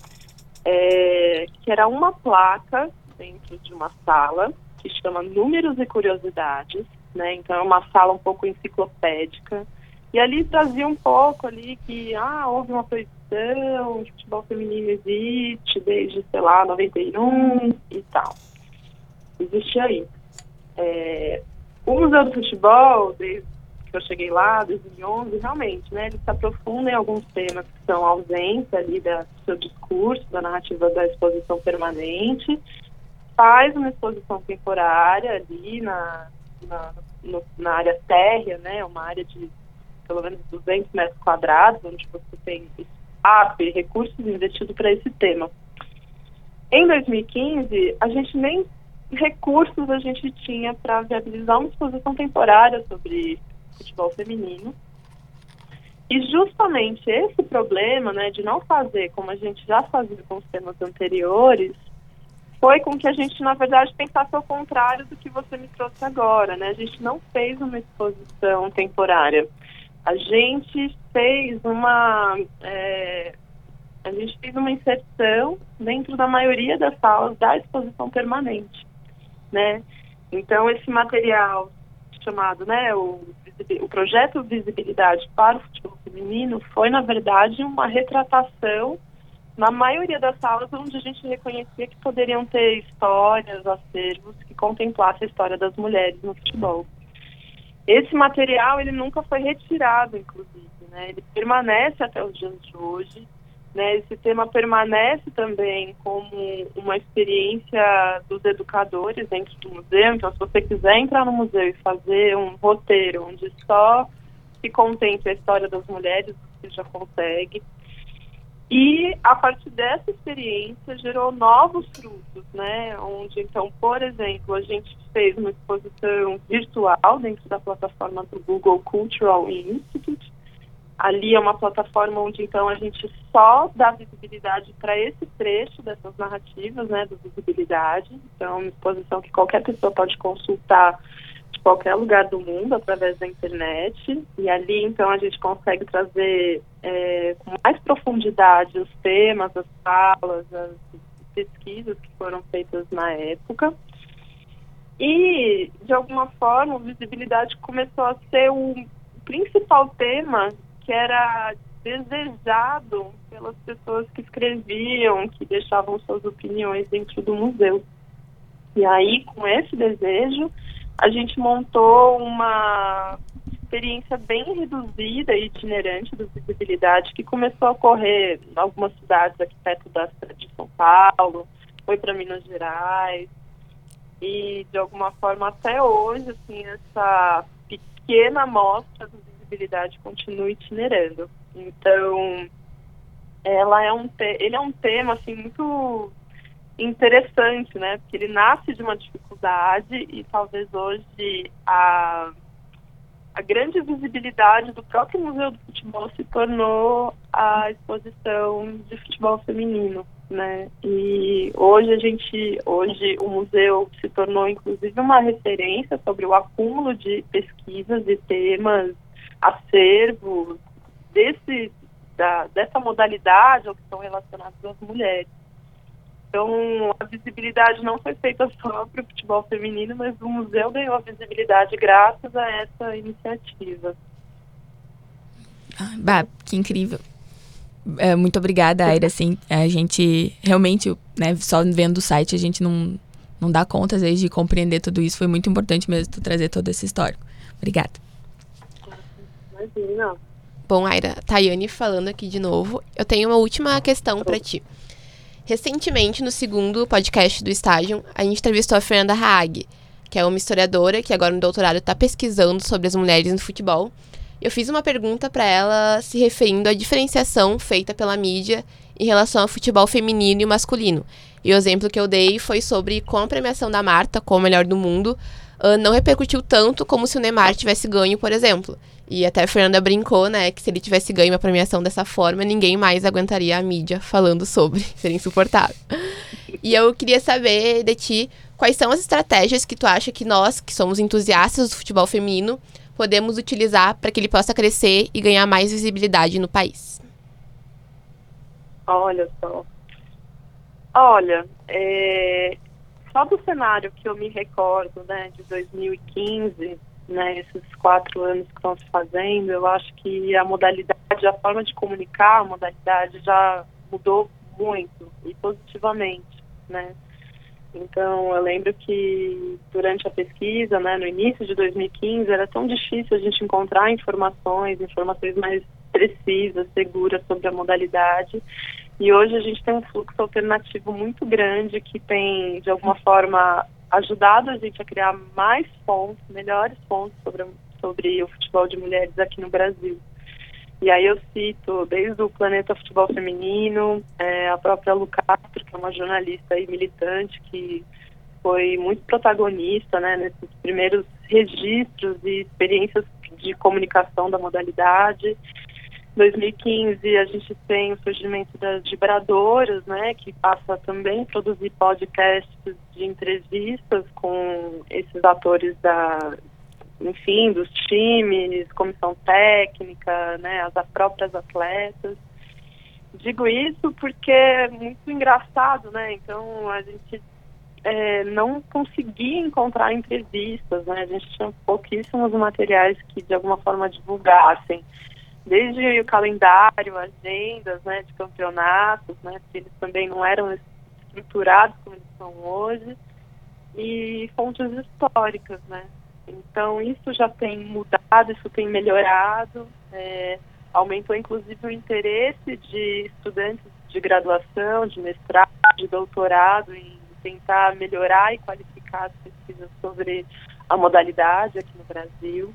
é, que era uma placa dentro de uma sala que chama Números e Curiosidades, né? Então é uma sala um pouco enciclopédica. E ali trazia um pouco ali que ah, houve uma proibição, o futebol feminino existe desde, sei lá, 91 e tal. Existia aí. É, o Museu do Futebol, desde que eu cheguei lá, 2011, realmente, né, ele se aprofunda em alguns temas que são ausentes ali da, do seu discurso, da narrativa da exposição permanente, faz uma exposição temporária ali na, na, no- na área térrea, né, uma área de pelo menos 200 metros quadrados, onde você tem e recursos investidos para esse tema. Em 2015, a gente nem recursos a gente tinha para viabilizar uma exposição temporária sobre futebol feminino. E justamente esse problema, né, de não fazer como a gente já fazia com os temas anteriores, foi com que a gente, na verdade, pensasse ao contrário do que você me trouxe agora, né? A gente não fez uma exposição temporária. A gente fez uma é, a gente fez uma inserção dentro da maioria das salas da exposição permanente, né? Então esse material chamado, né, o, o projeto Visibilidade para o Futebol Feminino foi na verdade uma retratação na maioria das salas onde a gente reconhecia que poderiam ter histórias, acervos que contemplassem a história das mulheres no futebol. Esse material ele nunca foi retirado, inclusive, né? Ele permanece até os dias de hoje. Né? Esse tema permanece também como uma experiência dos educadores dentro do museu. Então, se você quiser entrar no museu e fazer um roteiro onde só se contemple a história das mulheres, você já consegue. E a partir dessa experiência gerou novos frutos, né? Onde então, por exemplo, a gente fez uma exposição virtual dentro da plataforma do Google Cultural Institute. Ali é uma plataforma onde então a gente só dá visibilidade para esse trecho dessas narrativas, né, do visibilidade. Então, uma exposição que qualquer pessoa pode consultar de qualquer lugar do mundo através da internet. E ali, então, a gente consegue trazer é, com mais profundidade os temas, as falas, as pesquisas que foram feitas na época. E, de alguma forma, a visibilidade começou a ser o principal tema que era desejado pelas pessoas que escreviam, que deixavam suas opiniões dentro do museu. E aí, com esse desejo, a gente montou uma experiência bem reduzida e itinerante do Visibilidade, que começou a ocorrer em algumas cidades aqui perto da cidade de São Paulo, foi para Minas Gerais, e de alguma forma até hoje, assim, essa pequena amostra do Visibilidade continua itinerando. Então, ela é um ele é um tema, assim, muito interessante, né? Porque ele nasce de uma dificuldade e talvez hoje a, a grande visibilidade do próprio Museu do Futebol se tornou a exposição de futebol feminino, né? E hoje a gente, hoje o museu se tornou inclusive uma referência sobre o acúmulo de pesquisas e temas, acervos desse da, dessa modalidade ou que são relacionados às mulheres. Então, a visibilidade não foi feita só para o futebol feminino, mas o museu ganhou a visibilidade graças a essa iniciativa. Ah, bah, que incrível. É, muito obrigada, Aira. Assim, a gente realmente, né, só vendo o site, a gente não, não dá conta, às vezes, de compreender tudo isso. Foi muito importante mesmo tu trazer toda essa história. Obrigada. Imagina. Bom, Aira, Tayane falando aqui de novo. Eu tenho uma última questão para ti. Recentemente, no segundo podcast do Estágio, a gente entrevistou a Fernanda Haag, que é uma historiadora que agora no doutorado está pesquisando sobre as mulheres no futebol. Eu fiz uma pergunta para ela se referindo à diferenciação feita pela mídia em relação ao futebol feminino e masculino. E o exemplo que eu dei foi sobre como a premiação da Marta como melhor do mundo ah, não repercutiu tanto como se o Neymar tivesse ganho, por exemplo. E até a Fernanda brincou, né, que se ele tivesse ganho uma premiação dessa forma, ninguém mais aguentaria a mídia falando sobre. Seria insuportável. E eu queria saber de ti quais são as estratégias que tu acha que nós, que somos entusiastas do futebol feminino, podemos utilizar para que ele possa crescer e ganhar mais visibilidade no país. Olha só. Olha, é, só do cenário que eu me recordo, né, de 2015, né, esses quatro anos que estão se fazendo, eu acho que a modalidade, a forma de comunicar, a modalidade já mudou muito e positivamente, né. Então, eu lembro que durante a pesquisa, né, no início de 2015, era tão difícil a gente encontrar informações, informações mais precisas, seguras sobre a modalidade. E hoje a gente tem um fluxo alternativo muito grande que tem, de alguma forma, ajudado a gente a criar mais fontes, melhores fontes sobre, sobre o futebol de mulheres aqui no Brasil. E aí eu cito desde o Planeta Futebol Feminino, é, a própria Lu Castro, que é uma jornalista e militante que foi muito protagonista né, nesses primeiros registros e experiências de comunicação da modalidade. Em 2015 a gente tem o surgimento das vibradoras, né, que passa também a produzir podcasts de entrevistas com esses atores da, enfim, dos times, comissão técnica, né, as próprias atletas. Digo isso porque é muito engraçado, né? Então a gente é, não conseguia encontrar entrevistas, né? A gente tinha pouquíssimos materiais que de alguma forma divulgassem, desde o calendário, agendas, né, de campeonatos, né? Que eles também não eram estruturados como eles são hoje, e fontes históricas, né? Então, isso já tem mudado, isso tem melhorado, é, aumentou inclusive o interesse de estudantes de graduação, de mestrado, de doutorado em tentar melhorar e qualificar as pesquisas sobre a modalidade aqui no Brasil.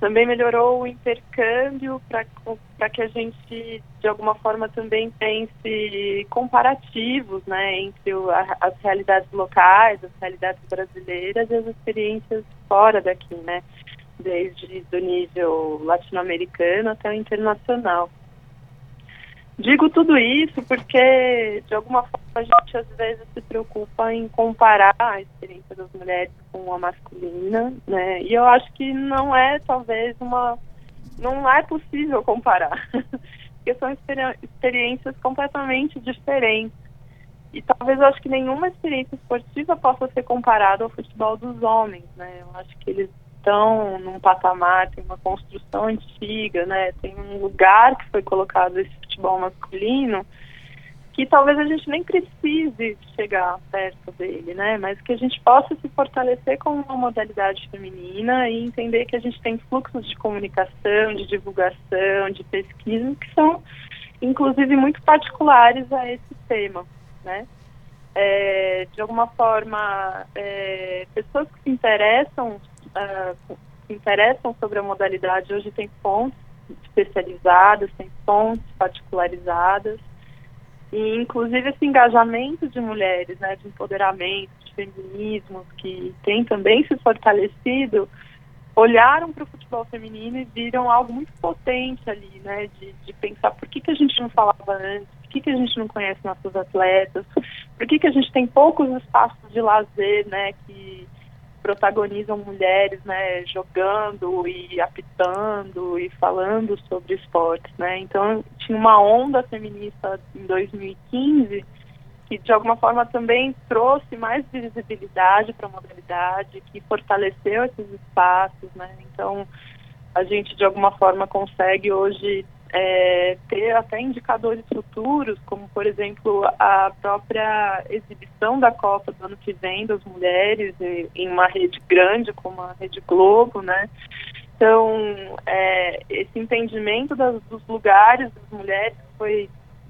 Também melhorou o intercâmbio para que a gente, de alguma forma, também pense comparativos né, entre o, a, as realidades locais, as realidades brasileiras e as experiências fora daqui, né, desde do nível latino-americano até o internacional. Digo tudo isso porque, de alguma forma, a gente às vezes se preocupa em comparar a experiência das mulheres com a masculina, né? E eu acho que não é, talvez, uma. Não é possível comparar. porque são experi experiências completamente diferentes. E talvez eu acho que nenhuma experiência esportiva possa ser comparada ao futebol dos homens, né? Eu acho que eles estão num patamar, tem uma construção antiga, né? Tem um lugar que foi colocado esse futebol masculino que talvez a gente nem precise chegar perto dele, né? Mas que a gente possa se fortalecer com uma modalidade feminina e entender que a gente tem fluxos de comunicação, de divulgação, de pesquisa que são, inclusive, muito particulares a esse tema, né? É, de alguma forma, é, pessoas que se interessam, uh, interessam sobre a modalidade hoje têm fontes especializadas, têm fontes particularizadas. E inclusive esse engajamento de mulheres, né, de empoderamento, de feminismo, que tem também se fortalecido, olharam para o futebol feminino e viram algo muito potente ali, né, de, de pensar por que, que a gente não falava antes, por que, que a gente não conhece nossos atletas, por que, que a gente tem poucos espaços de lazer, né, que protagonizam mulheres, né, jogando e apitando e falando sobre esportes, né? Então tinha uma onda feminista em 2015 que de alguma forma também trouxe mais visibilidade para a modalidade, que fortaleceu esses espaços, né? Então a gente de alguma forma consegue hoje é, ter até indicadores futuros, como por exemplo a própria exibição da Copa do ano que vem das mulheres em, uma rede grande como a Rede Globo, né? Então, é, esse entendimento das, dos lugares das mulheres foi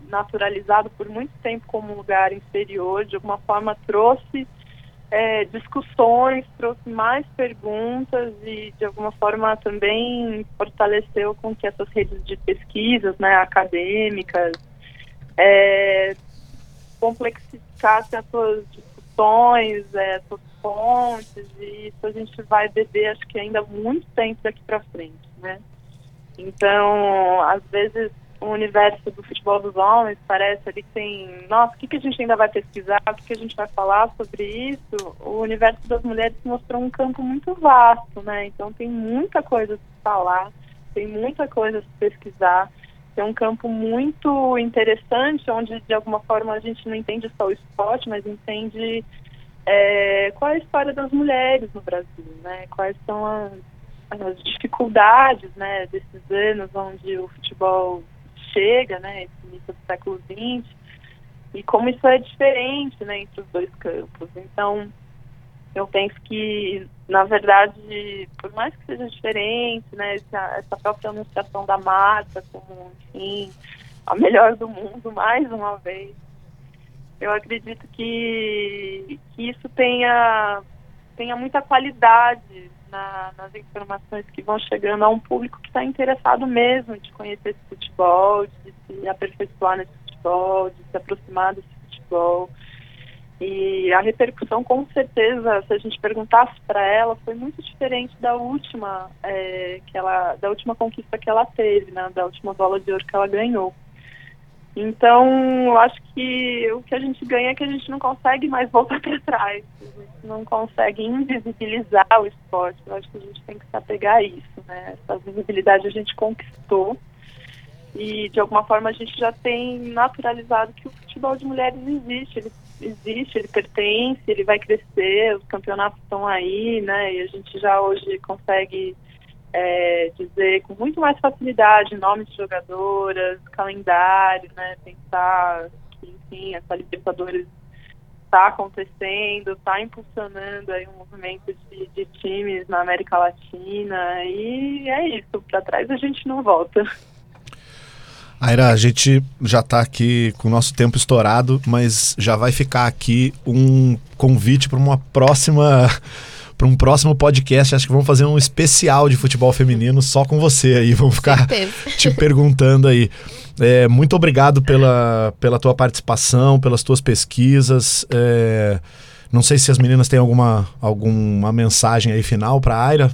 naturalizado por muito tempo como um lugar inferior, de alguma forma trouxe é, discussões, trouxe mais perguntas e de alguma forma também fortaleceu com que essas redes de pesquisas, né, acadêmicas, é, complexificassem as suas discussões, é, as suas fontes e isso a gente vai beber acho que ainda muito tempo daqui para frente, né? Então, às vezes o universo do futebol dos homens parece ali que tem, nossa, o que, que a gente ainda vai pesquisar, o que, que a gente vai falar sobre isso? O universo das mulheres mostrou um campo muito vasto, né? Então tem muita coisa a se falar, tem muita coisa a se pesquisar. Tem um campo muito interessante, onde de alguma forma a gente não entende só o esporte, mas entende é, qual é a história das mulheres no Brasil, né? Quais são as, as dificuldades, né, desses anos onde o futebol chega, né, esse início do século XX, e como isso é diferente, né, entre os dois campos. Então, eu penso que, na verdade, por mais que seja diferente, né, essa, essa própria anunciação da marca, como, enfim, a melhor do mundo mais uma vez. Eu acredito que, que isso tenha, tenha muita qualidade na- nas informações que vão chegando a um público que está interessado mesmo de conhecer esse futebol, de se aperfeiçoar nesse futebol, de se aproximar desse futebol. E a repercussão, com certeza, se a gente perguntasse para ela, foi muito diferente da última, é, que ela, da última conquista que ela teve, né, da última bola de ouro que ela ganhou. Então, eu acho que o que a gente ganha é que a gente não consegue mais voltar para trás, a gente não consegue invisibilizar o esporte. Eu acho que a gente tem que se apegar a isso, né? Essa visibilidade a gente conquistou e de alguma forma a gente já tem naturalizado que o futebol de mulheres existe, ele existe, ele pertence, ele vai crescer, os campeonatos estão aí, né? E a gente já hoje consegue é, dizer com muito mais facilidade nomes de jogadoras, calendário, né? Pensar que, enfim, essa Libertadores está acontecendo, está impulsionando aí um movimento de, de times na América Latina e é isso, para trás a gente não volta. Aira, a gente já está aqui com o nosso tempo estourado, mas já vai ficar aqui um convite para uma próxima para um próximo podcast. Acho que vamos fazer um especial de futebol feminino só com você aí. Vamos ficar Certeza. te perguntando aí. É, muito obrigado pela, pela tua participação, pelas tuas pesquisas. É, não sei se as meninas têm alguma, alguma mensagem aí final para a Aira.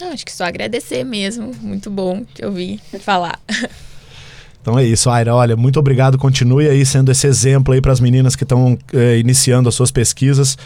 Não, acho que só agradecer mesmo. Muito bom te ouvir falar. Então é isso, Aira. Olha, muito obrigado. Continue aí sendo esse exemplo aí para as meninas que estão eh, iniciando as suas pesquisas,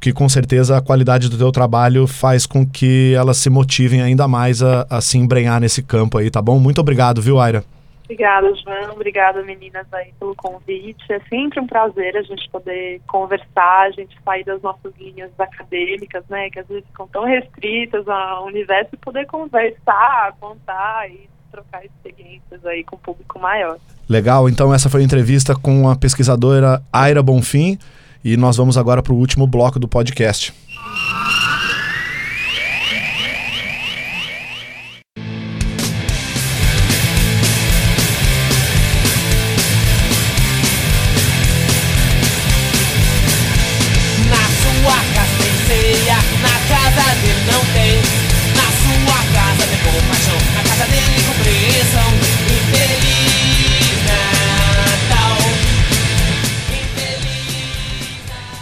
que com certeza a qualidade do teu trabalho faz com que elas se motivem ainda mais a, a se embrenhar nesse campo aí, tá bom? Muito obrigado, viu, Aira? Obrigada, João. Obrigada, meninas, aí pelo convite. É sempre um prazer a gente poder conversar, a gente sair das nossas linhas acadêmicas, né, que às vezes ficam tão restritas ao universo e poder conversar, contar e trocar experiências aí com um público maior. Legal, então essa foi a entrevista com a pesquisadora Aira Bonfim e nós vamos agora para o último bloco do podcast.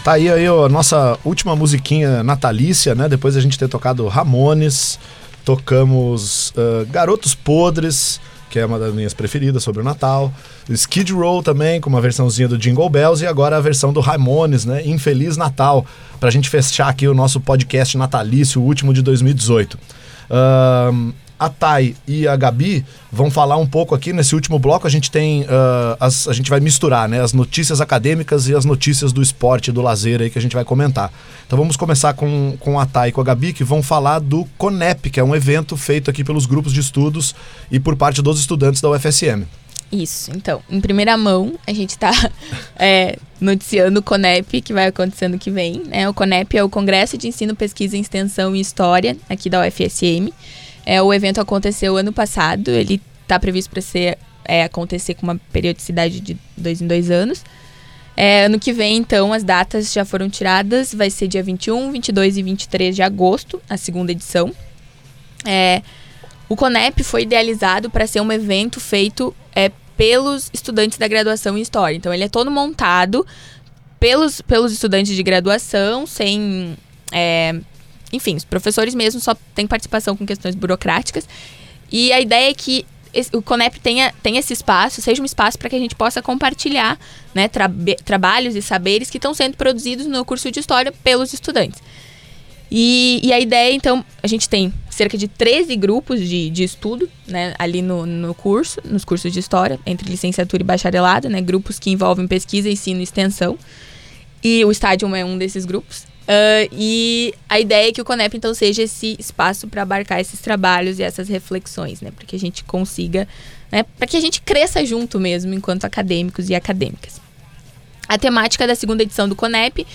Tá aí, aí ó, nossa última musiquinha natalícia, né? Depois a gente ter tocado Ramones, tocamos ah, Garotos Podres, que é uma das minhas preferidas sobre o Natal. Skid Row também, com uma versãozinha do Jingle Bells, e agora a versão do Ramones, né? Infeliz Natal, pra gente fechar aqui o nosso podcast natalício, o último de 2018. Ahn, a Thay e a Gabi vão falar um pouco aqui nesse último bloco. A gente tem. ah, as- a gente vai misturar né, as notícias acadêmicas e as notícias do esporte, do lazer aí que a gente vai comentar. Então vamos começar com, com a Thay e com a Gabi, que vão falar do CONEP, que é um evento feito aqui pelos grupos de estudos e por parte dos estudantes da UFSM. Isso, então, em primeira mão, a gente está noticiando o CONEP, que vai acontecer ano que vem. Né? O CONEP é o Congresso de Ensino, Pesquisa, Extensão e História, aqui da UFSM. É, o evento aconteceu ano passado, ele está previsto para ser é, acontecer com uma periodicidade de dois em dois anos. É, ano que vem, então, as datas já foram tiradas, vai ser dia 21, 22 e 23 de agosto, a segunda edição. É, o CONEP foi idealizado para ser um evento feito é, pelos estudantes da graduação em História. Então, ele é todo montado pelos, pelos estudantes de graduação, sem. é, enfim, os professores mesmo só têm participação com questões burocráticas. E a ideia é que o CONEP tenha, tenha esse espaço, seja um espaço para que a gente possa compartilhar né, trabe- trabalhos e saberes que estão sendo produzidos no curso de História pelos estudantes. E, e a ideia, então, a gente tem cerca de 13 grupos de, de estudo, né, ali no, no curso, nos cursos de história, entre licenciatura e bacharelado, né, grupos que envolvem pesquisa, ensino e extensão. E o estádio é um desses grupos. Ah, e a ideia é que o CONEP, então, seja esse espaço para abarcar esses trabalhos e essas reflexões, né, para que a gente consiga, né, para que a gente cresça junto mesmo, enquanto acadêmicos e acadêmicas. A temática da segunda edição do CONEP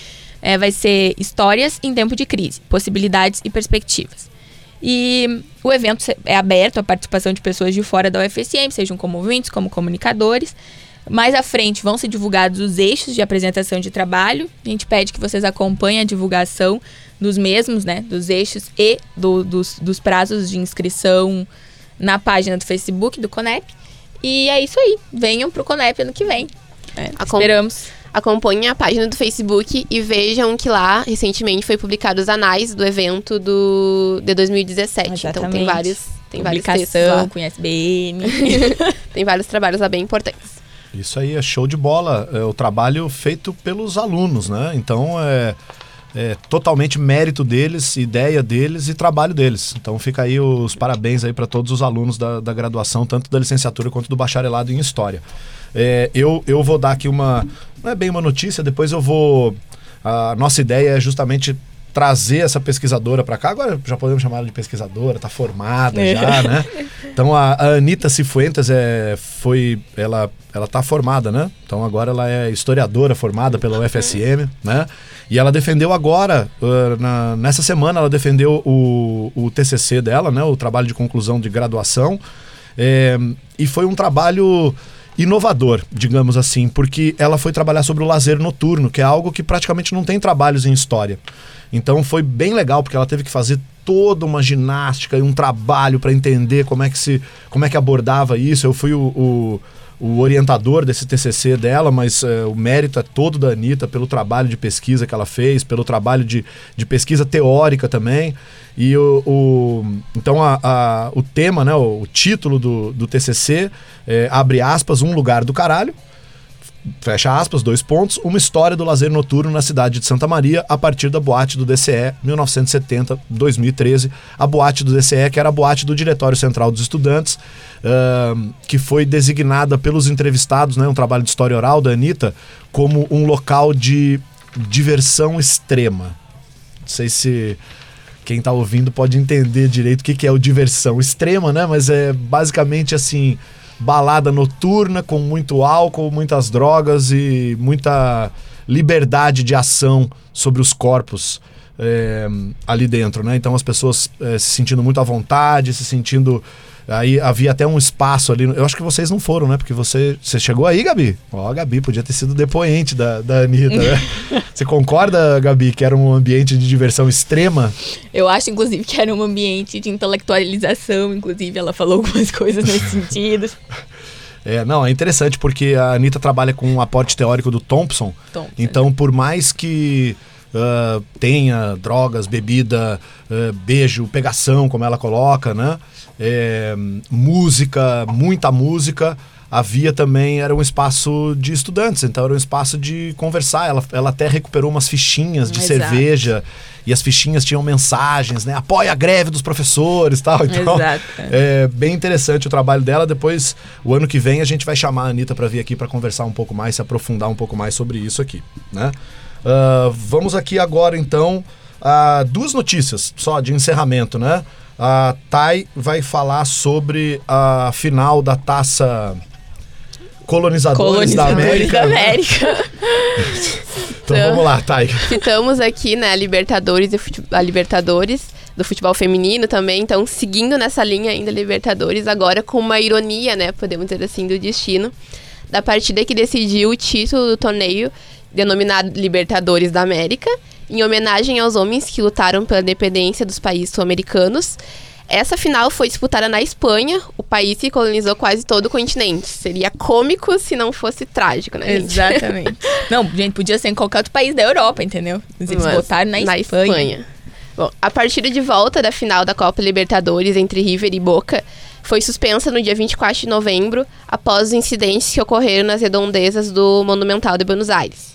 eh, vai ser Histórias em Tempo de Crise, Possibilidades e Perspectivas. E o evento é aberto à participação de pessoas de fora da UFSM, sejam como ouvintes, como comunicadores. Mais à frente vão ser divulgados os eixos de apresentação de trabalho. A gente pede que vocês acompanhem a divulgação dos mesmos, né? Dos eixos e do- dos, dos prazos de inscrição na página do Facebook do Conep. E é isso aí. Venham pro Conep ano que vem. É, Acom- esperamos. Acompanhem a página do Facebook e vejam que lá, recentemente, foi publicado os anais do evento do, de 2017. Então tem Exatamente. vários, tem vários textos lá. com ISBN. tem vários trabalhos lá bem importantes. Isso aí é show de bola. É o trabalho feito pelos alunos, né? Então é, é totalmente mérito deles, ideia deles e trabalho deles. Então fica aí os parabéns aí para todos os alunos da, da graduação, tanto da licenciatura quanto do bacharelado em História. É, eu, eu vou dar aqui uma. Não é bem uma notícia, depois eu vou. A nossa ideia é justamente trazer essa pesquisadora para cá. Agora já podemos chamar ela de pesquisadora, tá formada já, né? Então a, a Anitta Cifuentes é, foi. Ela, ela tá formada, né? Então agora ela é historiadora formada pela UFSM, né? E ela defendeu agora, uh, na- nessa semana, ela defendeu o, o TCC dela, né? O trabalho de conclusão de graduação. É, e foi um trabalho inovador, digamos assim, porque ela foi trabalhar sobre o lazer noturno, que é algo que praticamente não tem trabalhos em história. Então foi bem legal porque ela teve que fazer toda uma ginástica e um trabalho para entender como é que se como é que abordava isso. Eu fui o, o, o orientador desse TCC dela, mas eh, o mérito é todo da Anitta pelo trabalho de pesquisa que ela fez, pelo trabalho de, de pesquisa teórica também. E o, o- então a, a- o tema, né, o, o título do, do TCC é, abre aspas, um lugar do caralho fecha aspas, dois pontos, uma história do lazer noturno na cidade de Santa Maria a partir da boate do DCE 1970-2013. A boate do DCE, que era a boate do Diretório Central dos Estudantes, ahn, que foi designada pelos entrevistados, né, um trabalho de história oral da Anitta, como um local de diversão extrema. Não sei se quem tá ouvindo pode entender direito o que, que é o diversão extrema, né? Mas é basicamente assim, balada noturna com muito álcool, muitas drogas e muita liberdade de ação sobre os corpos é, ali dentro, né? Então as pessoas é, se sentindo muito à vontade, se sentindo Aí havia até um espaço ali. Eu acho que vocês não foram, né? Porque você. Você chegou aí, Gabi? Ó, a Gabi podia ter sido depoente da, da Anitta, né? você concorda, Gabi, que era um ambiente de diversão extrema? Eu acho, inclusive, que era um ambiente de intelectualização, inclusive, ela falou algumas coisas nesse sentido. É, não, é interessante porque a Anitta trabalha com um aporte teórico do Thompson. Thompson. Então, por mais que ah, tenha drogas, bebida, ah, beijo, pegação, como ela coloca, né? É, música, muita música. Havia também, era um espaço de estudantes, então era um espaço de conversar. Ela, ela até recuperou umas fichinhas de Exato. cerveja e as fichinhas tinham mensagens, né? Apoia a greve dos professores e tal. Então, Exato. é bem interessante o trabalho dela. Depois, o ano que vem, a gente vai chamar a Anitta para vir aqui para conversar um pouco mais, se aprofundar um pouco mais sobre isso aqui, né? Ah, vamos aqui agora, então, a duas notícias só de encerramento, né? A Thay vai falar sobre a final da taça Colonizadores, da Colonizadores América. da né? América. Então vamos lá, Thay. Citamos aqui, né, a Libertadores, a Libertadores do futebol feminino também, então seguindo nessa linha ainda Libertadores, agora com uma ironia, né, podemos dizer assim, do destino, da partida que decidiu o título do torneio denominado Libertadores da América, em homenagem aos homens que lutaram pela independência dos países sul-americanos. Essa final foi disputada na Espanha, o país que colonizou quase todo o continente. Seria cômico se não fosse trágico, né, gente? Exatamente. Não, gente, podia ser em qualquer outro país da Europa, entendeu? Mas eles Mas botaram na, Espanha. Bom, a partida de volta da final da Copa Libertadores entre River e Boca foi suspensa no dia 24 de novembro, após os incidentes que ocorreram nas redondezas do Monumental de Buenos Aires.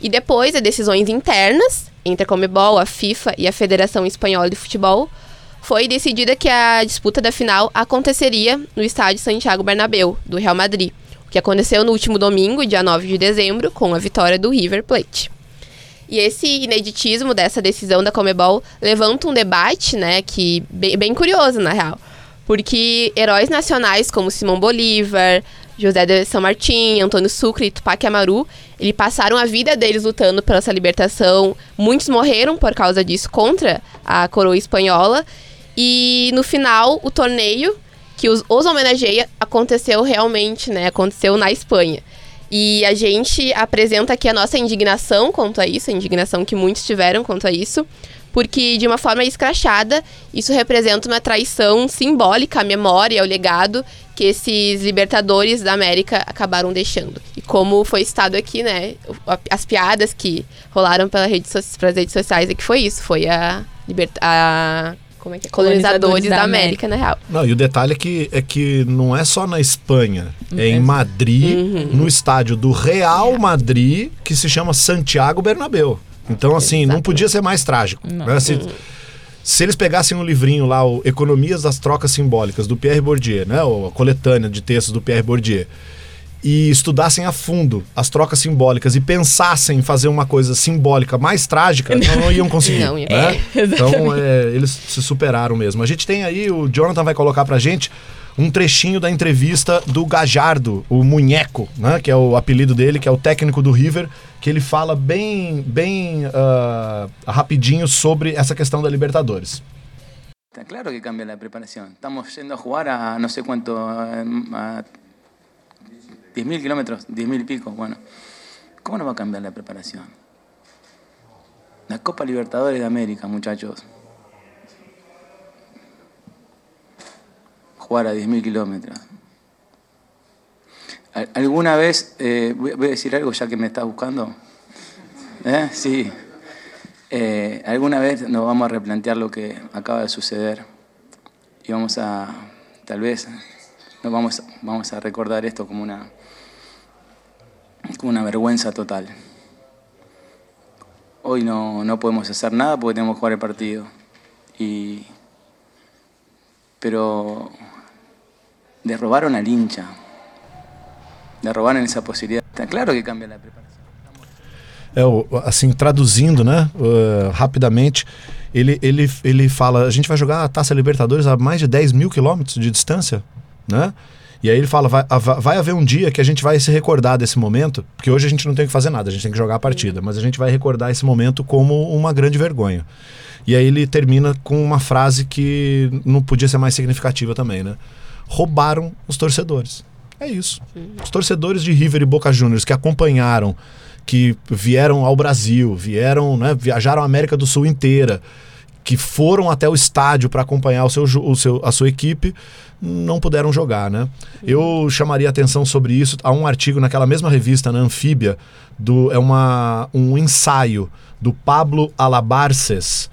E depois de decisões internas entre a Comebol, a FIFA e a Federação Espanhola de Futebol, foi decidida que a disputa da final aconteceria no estádio Santiago Bernabéu, do Real Madrid, o que aconteceu no último domingo, dia 9 de dezembro, com a vitória do River Plate. E esse ineditismo dessa decisão da Comebol levanta um debate, né, que bem, bem curioso, na real. Porque heróis nacionais como Simão Bolívar, José de São Martim, Antônio Sucre e Tupac Amaru, eles passaram a vida deles lutando pela essa libertação. Muitos morreram por causa disso contra a coroa espanhola. E no final, o torneio que os, os homenageia aconteceu realmente, né? Aconteceu na Espanha. E a gente apresenta aqui a nossa indignação quanto a isso, a indignação que muitos tiveram quanto a isso, porque de uma forma escrachada, isso representa uma traição simbólica à memória ao legado que esses libertadores da América acabaram deixando. E como foi citado aqui, né, as piadas que rolaram pela rede so pelas redes sociais é que foi isso, foi a, liberta a como é que é? colonizadores, Colonizadores da, da América, na real. Não, e o detalhe é que, é que não é só na Espanha, é em Uhum. Madrid, no estádio do Real Madrid, que se chama Santiago Bernabéu. Então, assim, não podia ser mais trágico. né? Se, se eles pegassem um livrinho lá, o Economias das Trocas Simbólicas, do Pierre Bourdieu, né? ou a coletânea de textos do Pierre Bourdieu, e estudassem a fundo as trocas simbólicas e pensassem em fazer uma coisa simbólica mais trágica, não, não iam conseguir. Não né? É, Então, é, eles se superaram mesmo. A gente tem aí, o Jonathan vai colocar pra gente um trechinho da entrevista do Gajardo, o Munheco, né? Que é o apelido dele, que é o técnico do River, que ele fala bem, bem ah, rapidinho sobre essa questão da Libertadores. Está claro que cambia la preparación. Estamos yendo a jugar a no sé cuánto, a, a 10.000 kilómetros, 10.000 y pico. Bueno, ¿cómo no va a cambiar? La Copa Libertadores de América, muchachos. Jugar a 10.000 kilómetros. Al- ¿Alguna vez, eh, voy a decir algo ya que me estás buscando? ¿Eh? Sí. Eh, alguna vez nos vamos a replantear lo que acaba de suceder y vamos a, tal vez, nos vamos, vamos a recordar esto como una, como una vergüenza total. Hoy no, no podemos hacer nada porque tenemos que jugar el partido. Y, pero le robaron al hincha, le robaron esa posibilidad. Está claro que cambia la preparación. É, assim, traduzindo, né, uh, rapidamente, ele, ele, ele fala, a gente vai jogar a Taça Libertadores a mais de 10 mil quilômetros de distância, né? E aí ele fala, vai, a- vai haver um dia que a gente vai se recordar desse momento, porque hoje a gente não tem que fazer nada, a gente tem que jogar a partida, mas a gente vai recordar esse momento como uma grande vergonha. E aí ele termina com uma frase que não podia ser mais significativa também, né? Roubaram os torcedores. É isso. Os torcedores de River e Boca Juniors que acompanharam, que vieram ao Brasil, vieram, né, viajaram a América do Sul inteira, que foram até o estádio para acompanhar o seu, o seu, a sua equipe, não puderam jogar, né? Eu chamaria atenção sobre isso. Há um artigo naquela mesma revista, na Anfíbia, do, é uma, um ensaio do Pablo Alabarces.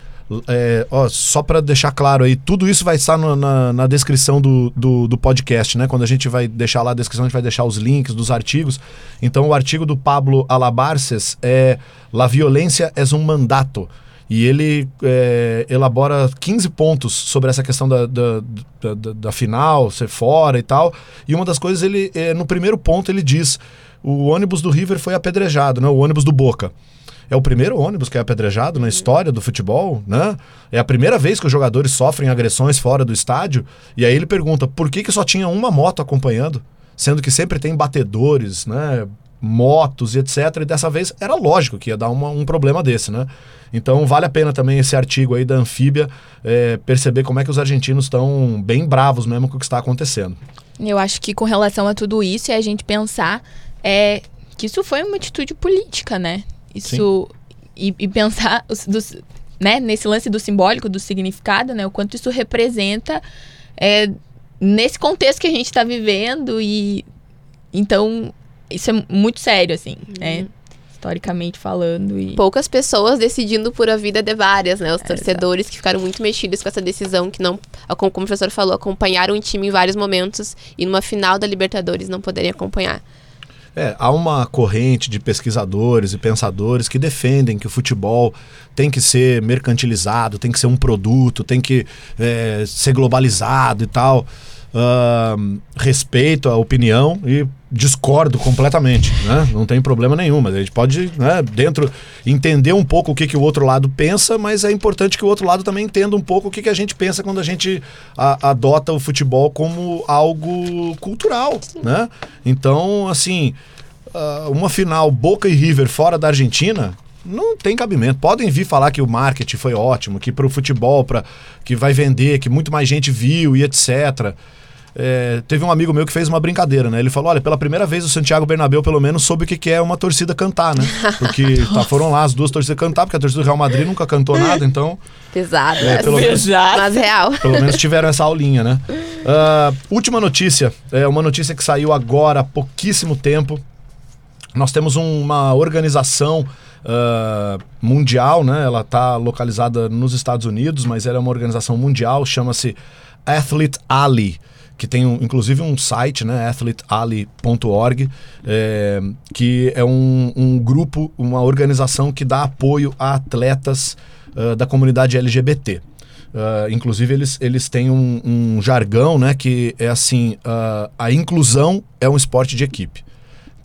É, ó, só para deixar claro aí, tudo isso vai estar no- na, na descrição do, do, do podcast, né? Quando a gente vai deixar lá a descrição, a gente vai deixar os links dos artigos. Então, o artigo do Pablo Alabarces é La violência é um mandato. E ele é, elabora 15 pontos sobre essa questão da, da, da, da- final, ser fora e tal. E uma das coisas, ele é, no primeiro ponto, ele diz: o ônibus do River foi apedrejado, né? o ônibus do Boca. É o primeiro ônibus que é apedrejado na história do futebol, né? É a primeira vez que os jogadores sofrem agressões fora do estádio. E aí ele pergunta: por que, que só tinha uma moto acompanhando? Sendo que sempre tem batedores, né? Motos e etc. E dessa vez era lógico que ia dar uma- um problema desse, né? Então vale a pena também esse artigo aí da Anfíbia é, perceber como é que os argentinos estão bem bravos mesmo com o que está acontecendo. Eu acho que com relação a tudo isso, é a gente pensar é, que isso foi uma atitude política, né? Isso. E, e pensar os- dos- né, nesse lance do simbólico, do significado, né? O quanto isso representa é, nesse contexto que a gente está vivendo. E então, isso é muito sério, assim, né? Historicamente falando. E... Poucas pessoas decidindo por a vida de várias, né? Os torcedores que ficaram muito mexidos com essa decisão, que não, como o professor falou, acompanharam o time em vários momentos e numa final da Libertadores não poderem acompanhar. É, há uma corrente de pesquisadores e pensadores que defendem que o futebol tem que ser mercantilizado, tem que ser um produto, tem que é, ser globalizado e tal. Respeito a opinião e discordo completamente, né? Não tem problema nenhum, mas a gente pode, né, dentro, entender um pouco o que, que o outro lado pensa, mas é importante que o outro lado também entenda um pouco o que, que a gente pensa quando a gente a- adota o futebol como algo cultural, né? Então, assim, ah, uma final Boca e River fora da Argentina Não tem cabimento. Podem vir falar que o marketing foi ótimo, que pro futebol, pra, que vai vender, que muito mais gente viu e etc. É, teve um amigo meu que fez uma brincadeira, né? Ele falou: olha, pela primeira vez o Santiago Bernabéu, pelo menos, soube o que que é uma torcida cantar, né? Porque tá, foram lá as duas torcidas cantar, porque a torcida do Real Madrid nunca cantou nada, então. Pesado. É, pelo menos- Mas real. Pelo menos tiveram essa aulinha, né? Ah, última notícia. É uma notícia que saiu agora há pouquíssimo tempo. Nós temos um- uma organização ah, mundial, né? Ela está localizada nos Estados Unidos, mas ela é uma organização mundial, chama-se Athlete Alley, que tem um- inclusive um site, né? athletealley.org, é, que é um, um grupo, uma organização que dá apoio a atletas ah, da comunidade LGBT. Ah, inclusive, eles, eles têm um, um jargão, né? Que é assim: ah, a inclusão é um esporte de equipe.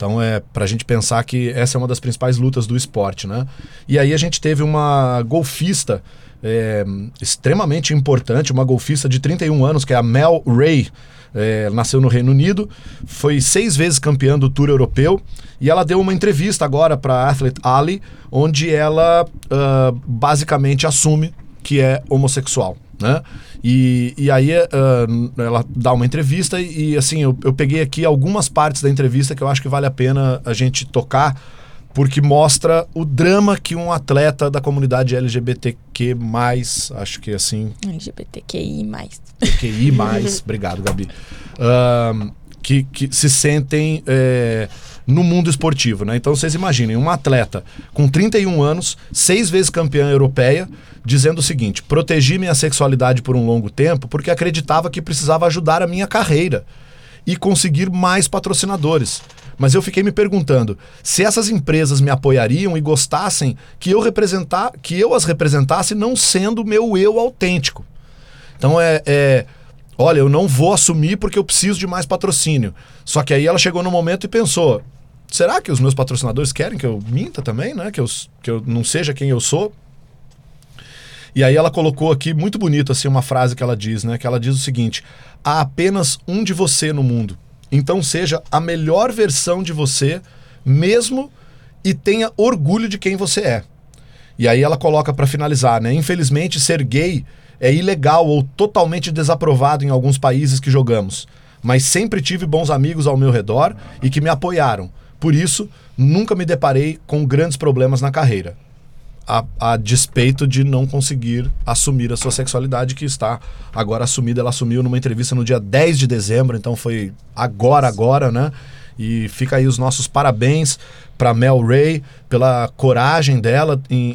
Então é pra gente pensar que essa é uma das principais lutas do esporte, né? E aí a gente teve uma golfista é, extremamente importante, uma golfista de 31 anos, que é a Mel Ray. É, nasceu no Reino Unido, foi seis vezes campeã do Tour Europeu e ela deu uma entrevista agora para Athlete Alley, onde ela ah, basicamente assume que é homossexual, né? E, e aí ah, ela dá uma entrevista e, e, assim, eu, eu peguei aqui algumas partes da entrevista que eu acho que vale a pena a gente tocar, porque mostra o drama que um atleta da comunidade LGBTQ+, acho que assim, LGBTQI+. QI+, obrigado, Gabi, ahn, que, que se sentem é, no mundo esportivo, né? Então vocês imaginem, um atleta com 31 anos, seis vezes campeã europeia, dizendo o seguinte: protegi minha sexualidade por um longo tempo porque acreditava que precisava ajudar a minha carreira e conseguir mais patrocinadores. Mas eu fiquei me perguntando se essas empresas me apoiariam e gostassem que eu representar, que eu as representasse não sendo meu eu autêntico. Então é, é, olha, eu não vou assumir porque eu preciso de mais patrocínio. Só que aí ela chegou no momento e pensou: será que os meus patrocinadores querem que eu minta também, né? Que eu, que eu não seja quem eu sou? E aí ela colocou aqui muito bonito assim uma frase que ela diz, né? Que ela diz o seguinte: há apenas um de você no mundo. Então seja a melhor versão de você mesmo e tenha orgulho de quem você é. E aí ela coloca para finalizar, né? Infelizmente ser gay é ilegal ou totalmente desaprovado em alguns países que jogamos, mas sempre tive bons amigos ao meu redor e que me apoiaram. Por isso, nunca me deparei com grandes problemas na carreira a, a despeito de não conseguir assumir a sua sexualidade, que está agora assumida. Ela assumiu numa entrevista no dia 10 de dezembro, então foi agora, agora, né? E fica aí os nossos parabéns para Mel Ray pela coragem dela em,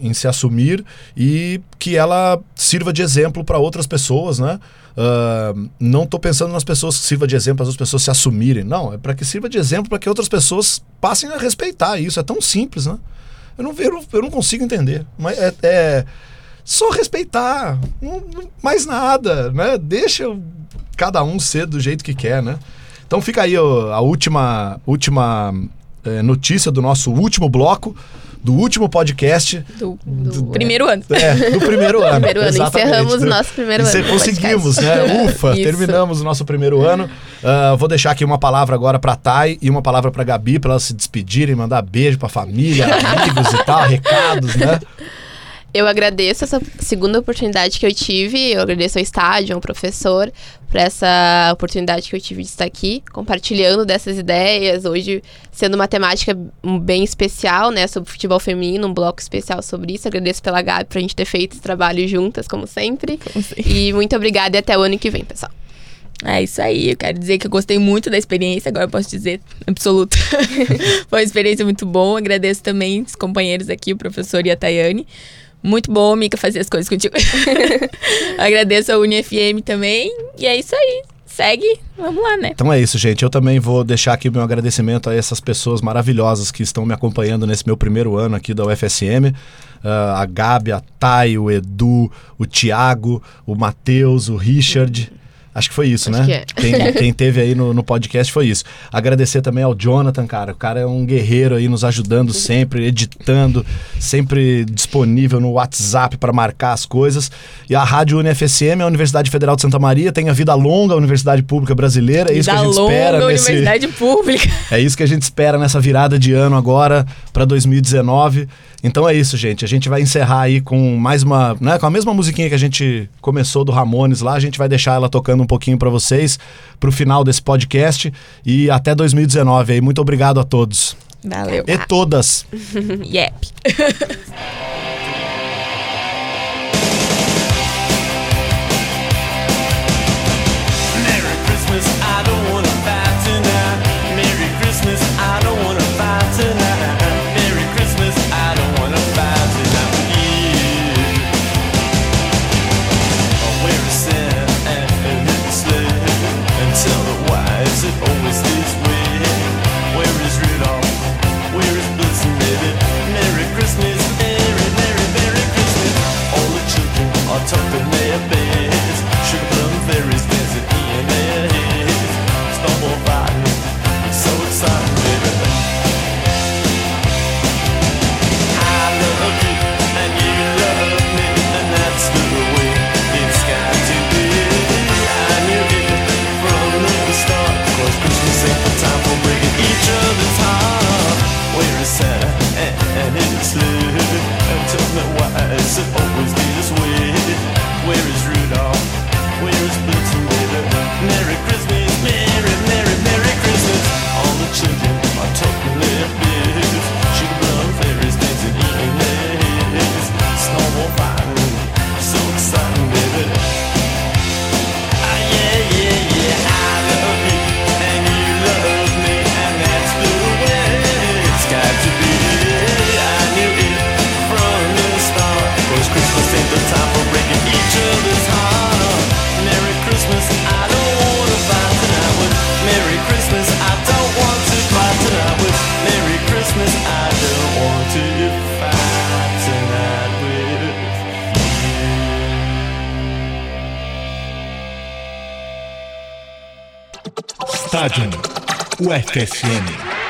em, em se assumir e que ela sirva de exemplo para outras pessoas, né? Ah, não estou pensando nas pessoas que sirva de exemplo para as pessoas se assumirem, não, é para que sirva de exemplo para que outras pessoas passem a respeitar isso. É tão simples, né? Eu não, eu eu não consigo entender. Mas é, é só respeitar. Não, não- mais nada, né? Deixa cada um ser do jeito que quer, né? Então fica aí ó, a última, última é, notícia do nosso último bloco, do último podcast. Do, primeiro ano. É, do primeiro ano. Primeiro ano, encerramos o Do- nosso primeiro Encer- ano do Conseguimos, né? Ufa, Isso. terminamos o nosso primeiro ano. Ah, vou deixar aqui uma palavra agora pra Thay e uma palavra pra Gabi, pra elas se despedirem, mandar beijo pra família, amigos e tal, recados, né? Eu agradeço essa segunda oportunidade que eu tive, eu agradeço ao estádio, ao professor, por essa oportunidade que eu tive de estar aqui, compartilhando dessas ideias, hoje sendo uma temática bem especial, né, sobre futebol feminino, um bloco especial sobre isso. Agradeço pela Gabi pra gente ter feito esse trabalho juntas, como sempre. E muito obrigada e até o ano que vem, pessoal. É isso aí, eu quero dizer que eu gostei muito da experiência, agora eu posso dizer absoluto. Foi uma experiência muito boa, agradeço também os companheiros aqui, o professor e a Tayane. Muito bom, Mica, fazer as coisas contigo. agradeço a UniFM também, e é isso aí. Segue, vamos lá, né? Então é isso, gente. Eu também vou deixar aqui o meu agradecimento a essas pessoas maravilhosas que estão me acompanhando nesse meu primeiro ano aqui da UFSM. Ah, a Gabi, a Thay, o Edu, o Tiago, o Matheus, o Richard. Acho que foi isso, Acho né? é. Quem, quem teve aí no, no podcast foi isso. Agradecer também ao Jonathan, cara. O cara é um guerreiro aí, nos ajudando sempre, editando, sempre disponível no WhatsApp para marcar as coisas. E a Rádio UniFSM, a Universidade Federal de Santa Maria, tem a vida longa, a Universidade Pública Brasileira. É isso da que a gente longa espera nesse. universidade pública. É isso que a gente espera nessa virada de ano agora para 2019. Então é isso, gente. A gente vai encerrar aí com mais uma, né, com a mesma musiquinha que a gente começou do Ramones lá, a gente vai deixar ela tocando um pouquinho para vocês pro final desse podcast e até 2019 aí. Muito obrigado a todos. Valeu. E todas. yep. something Estádio UFSM.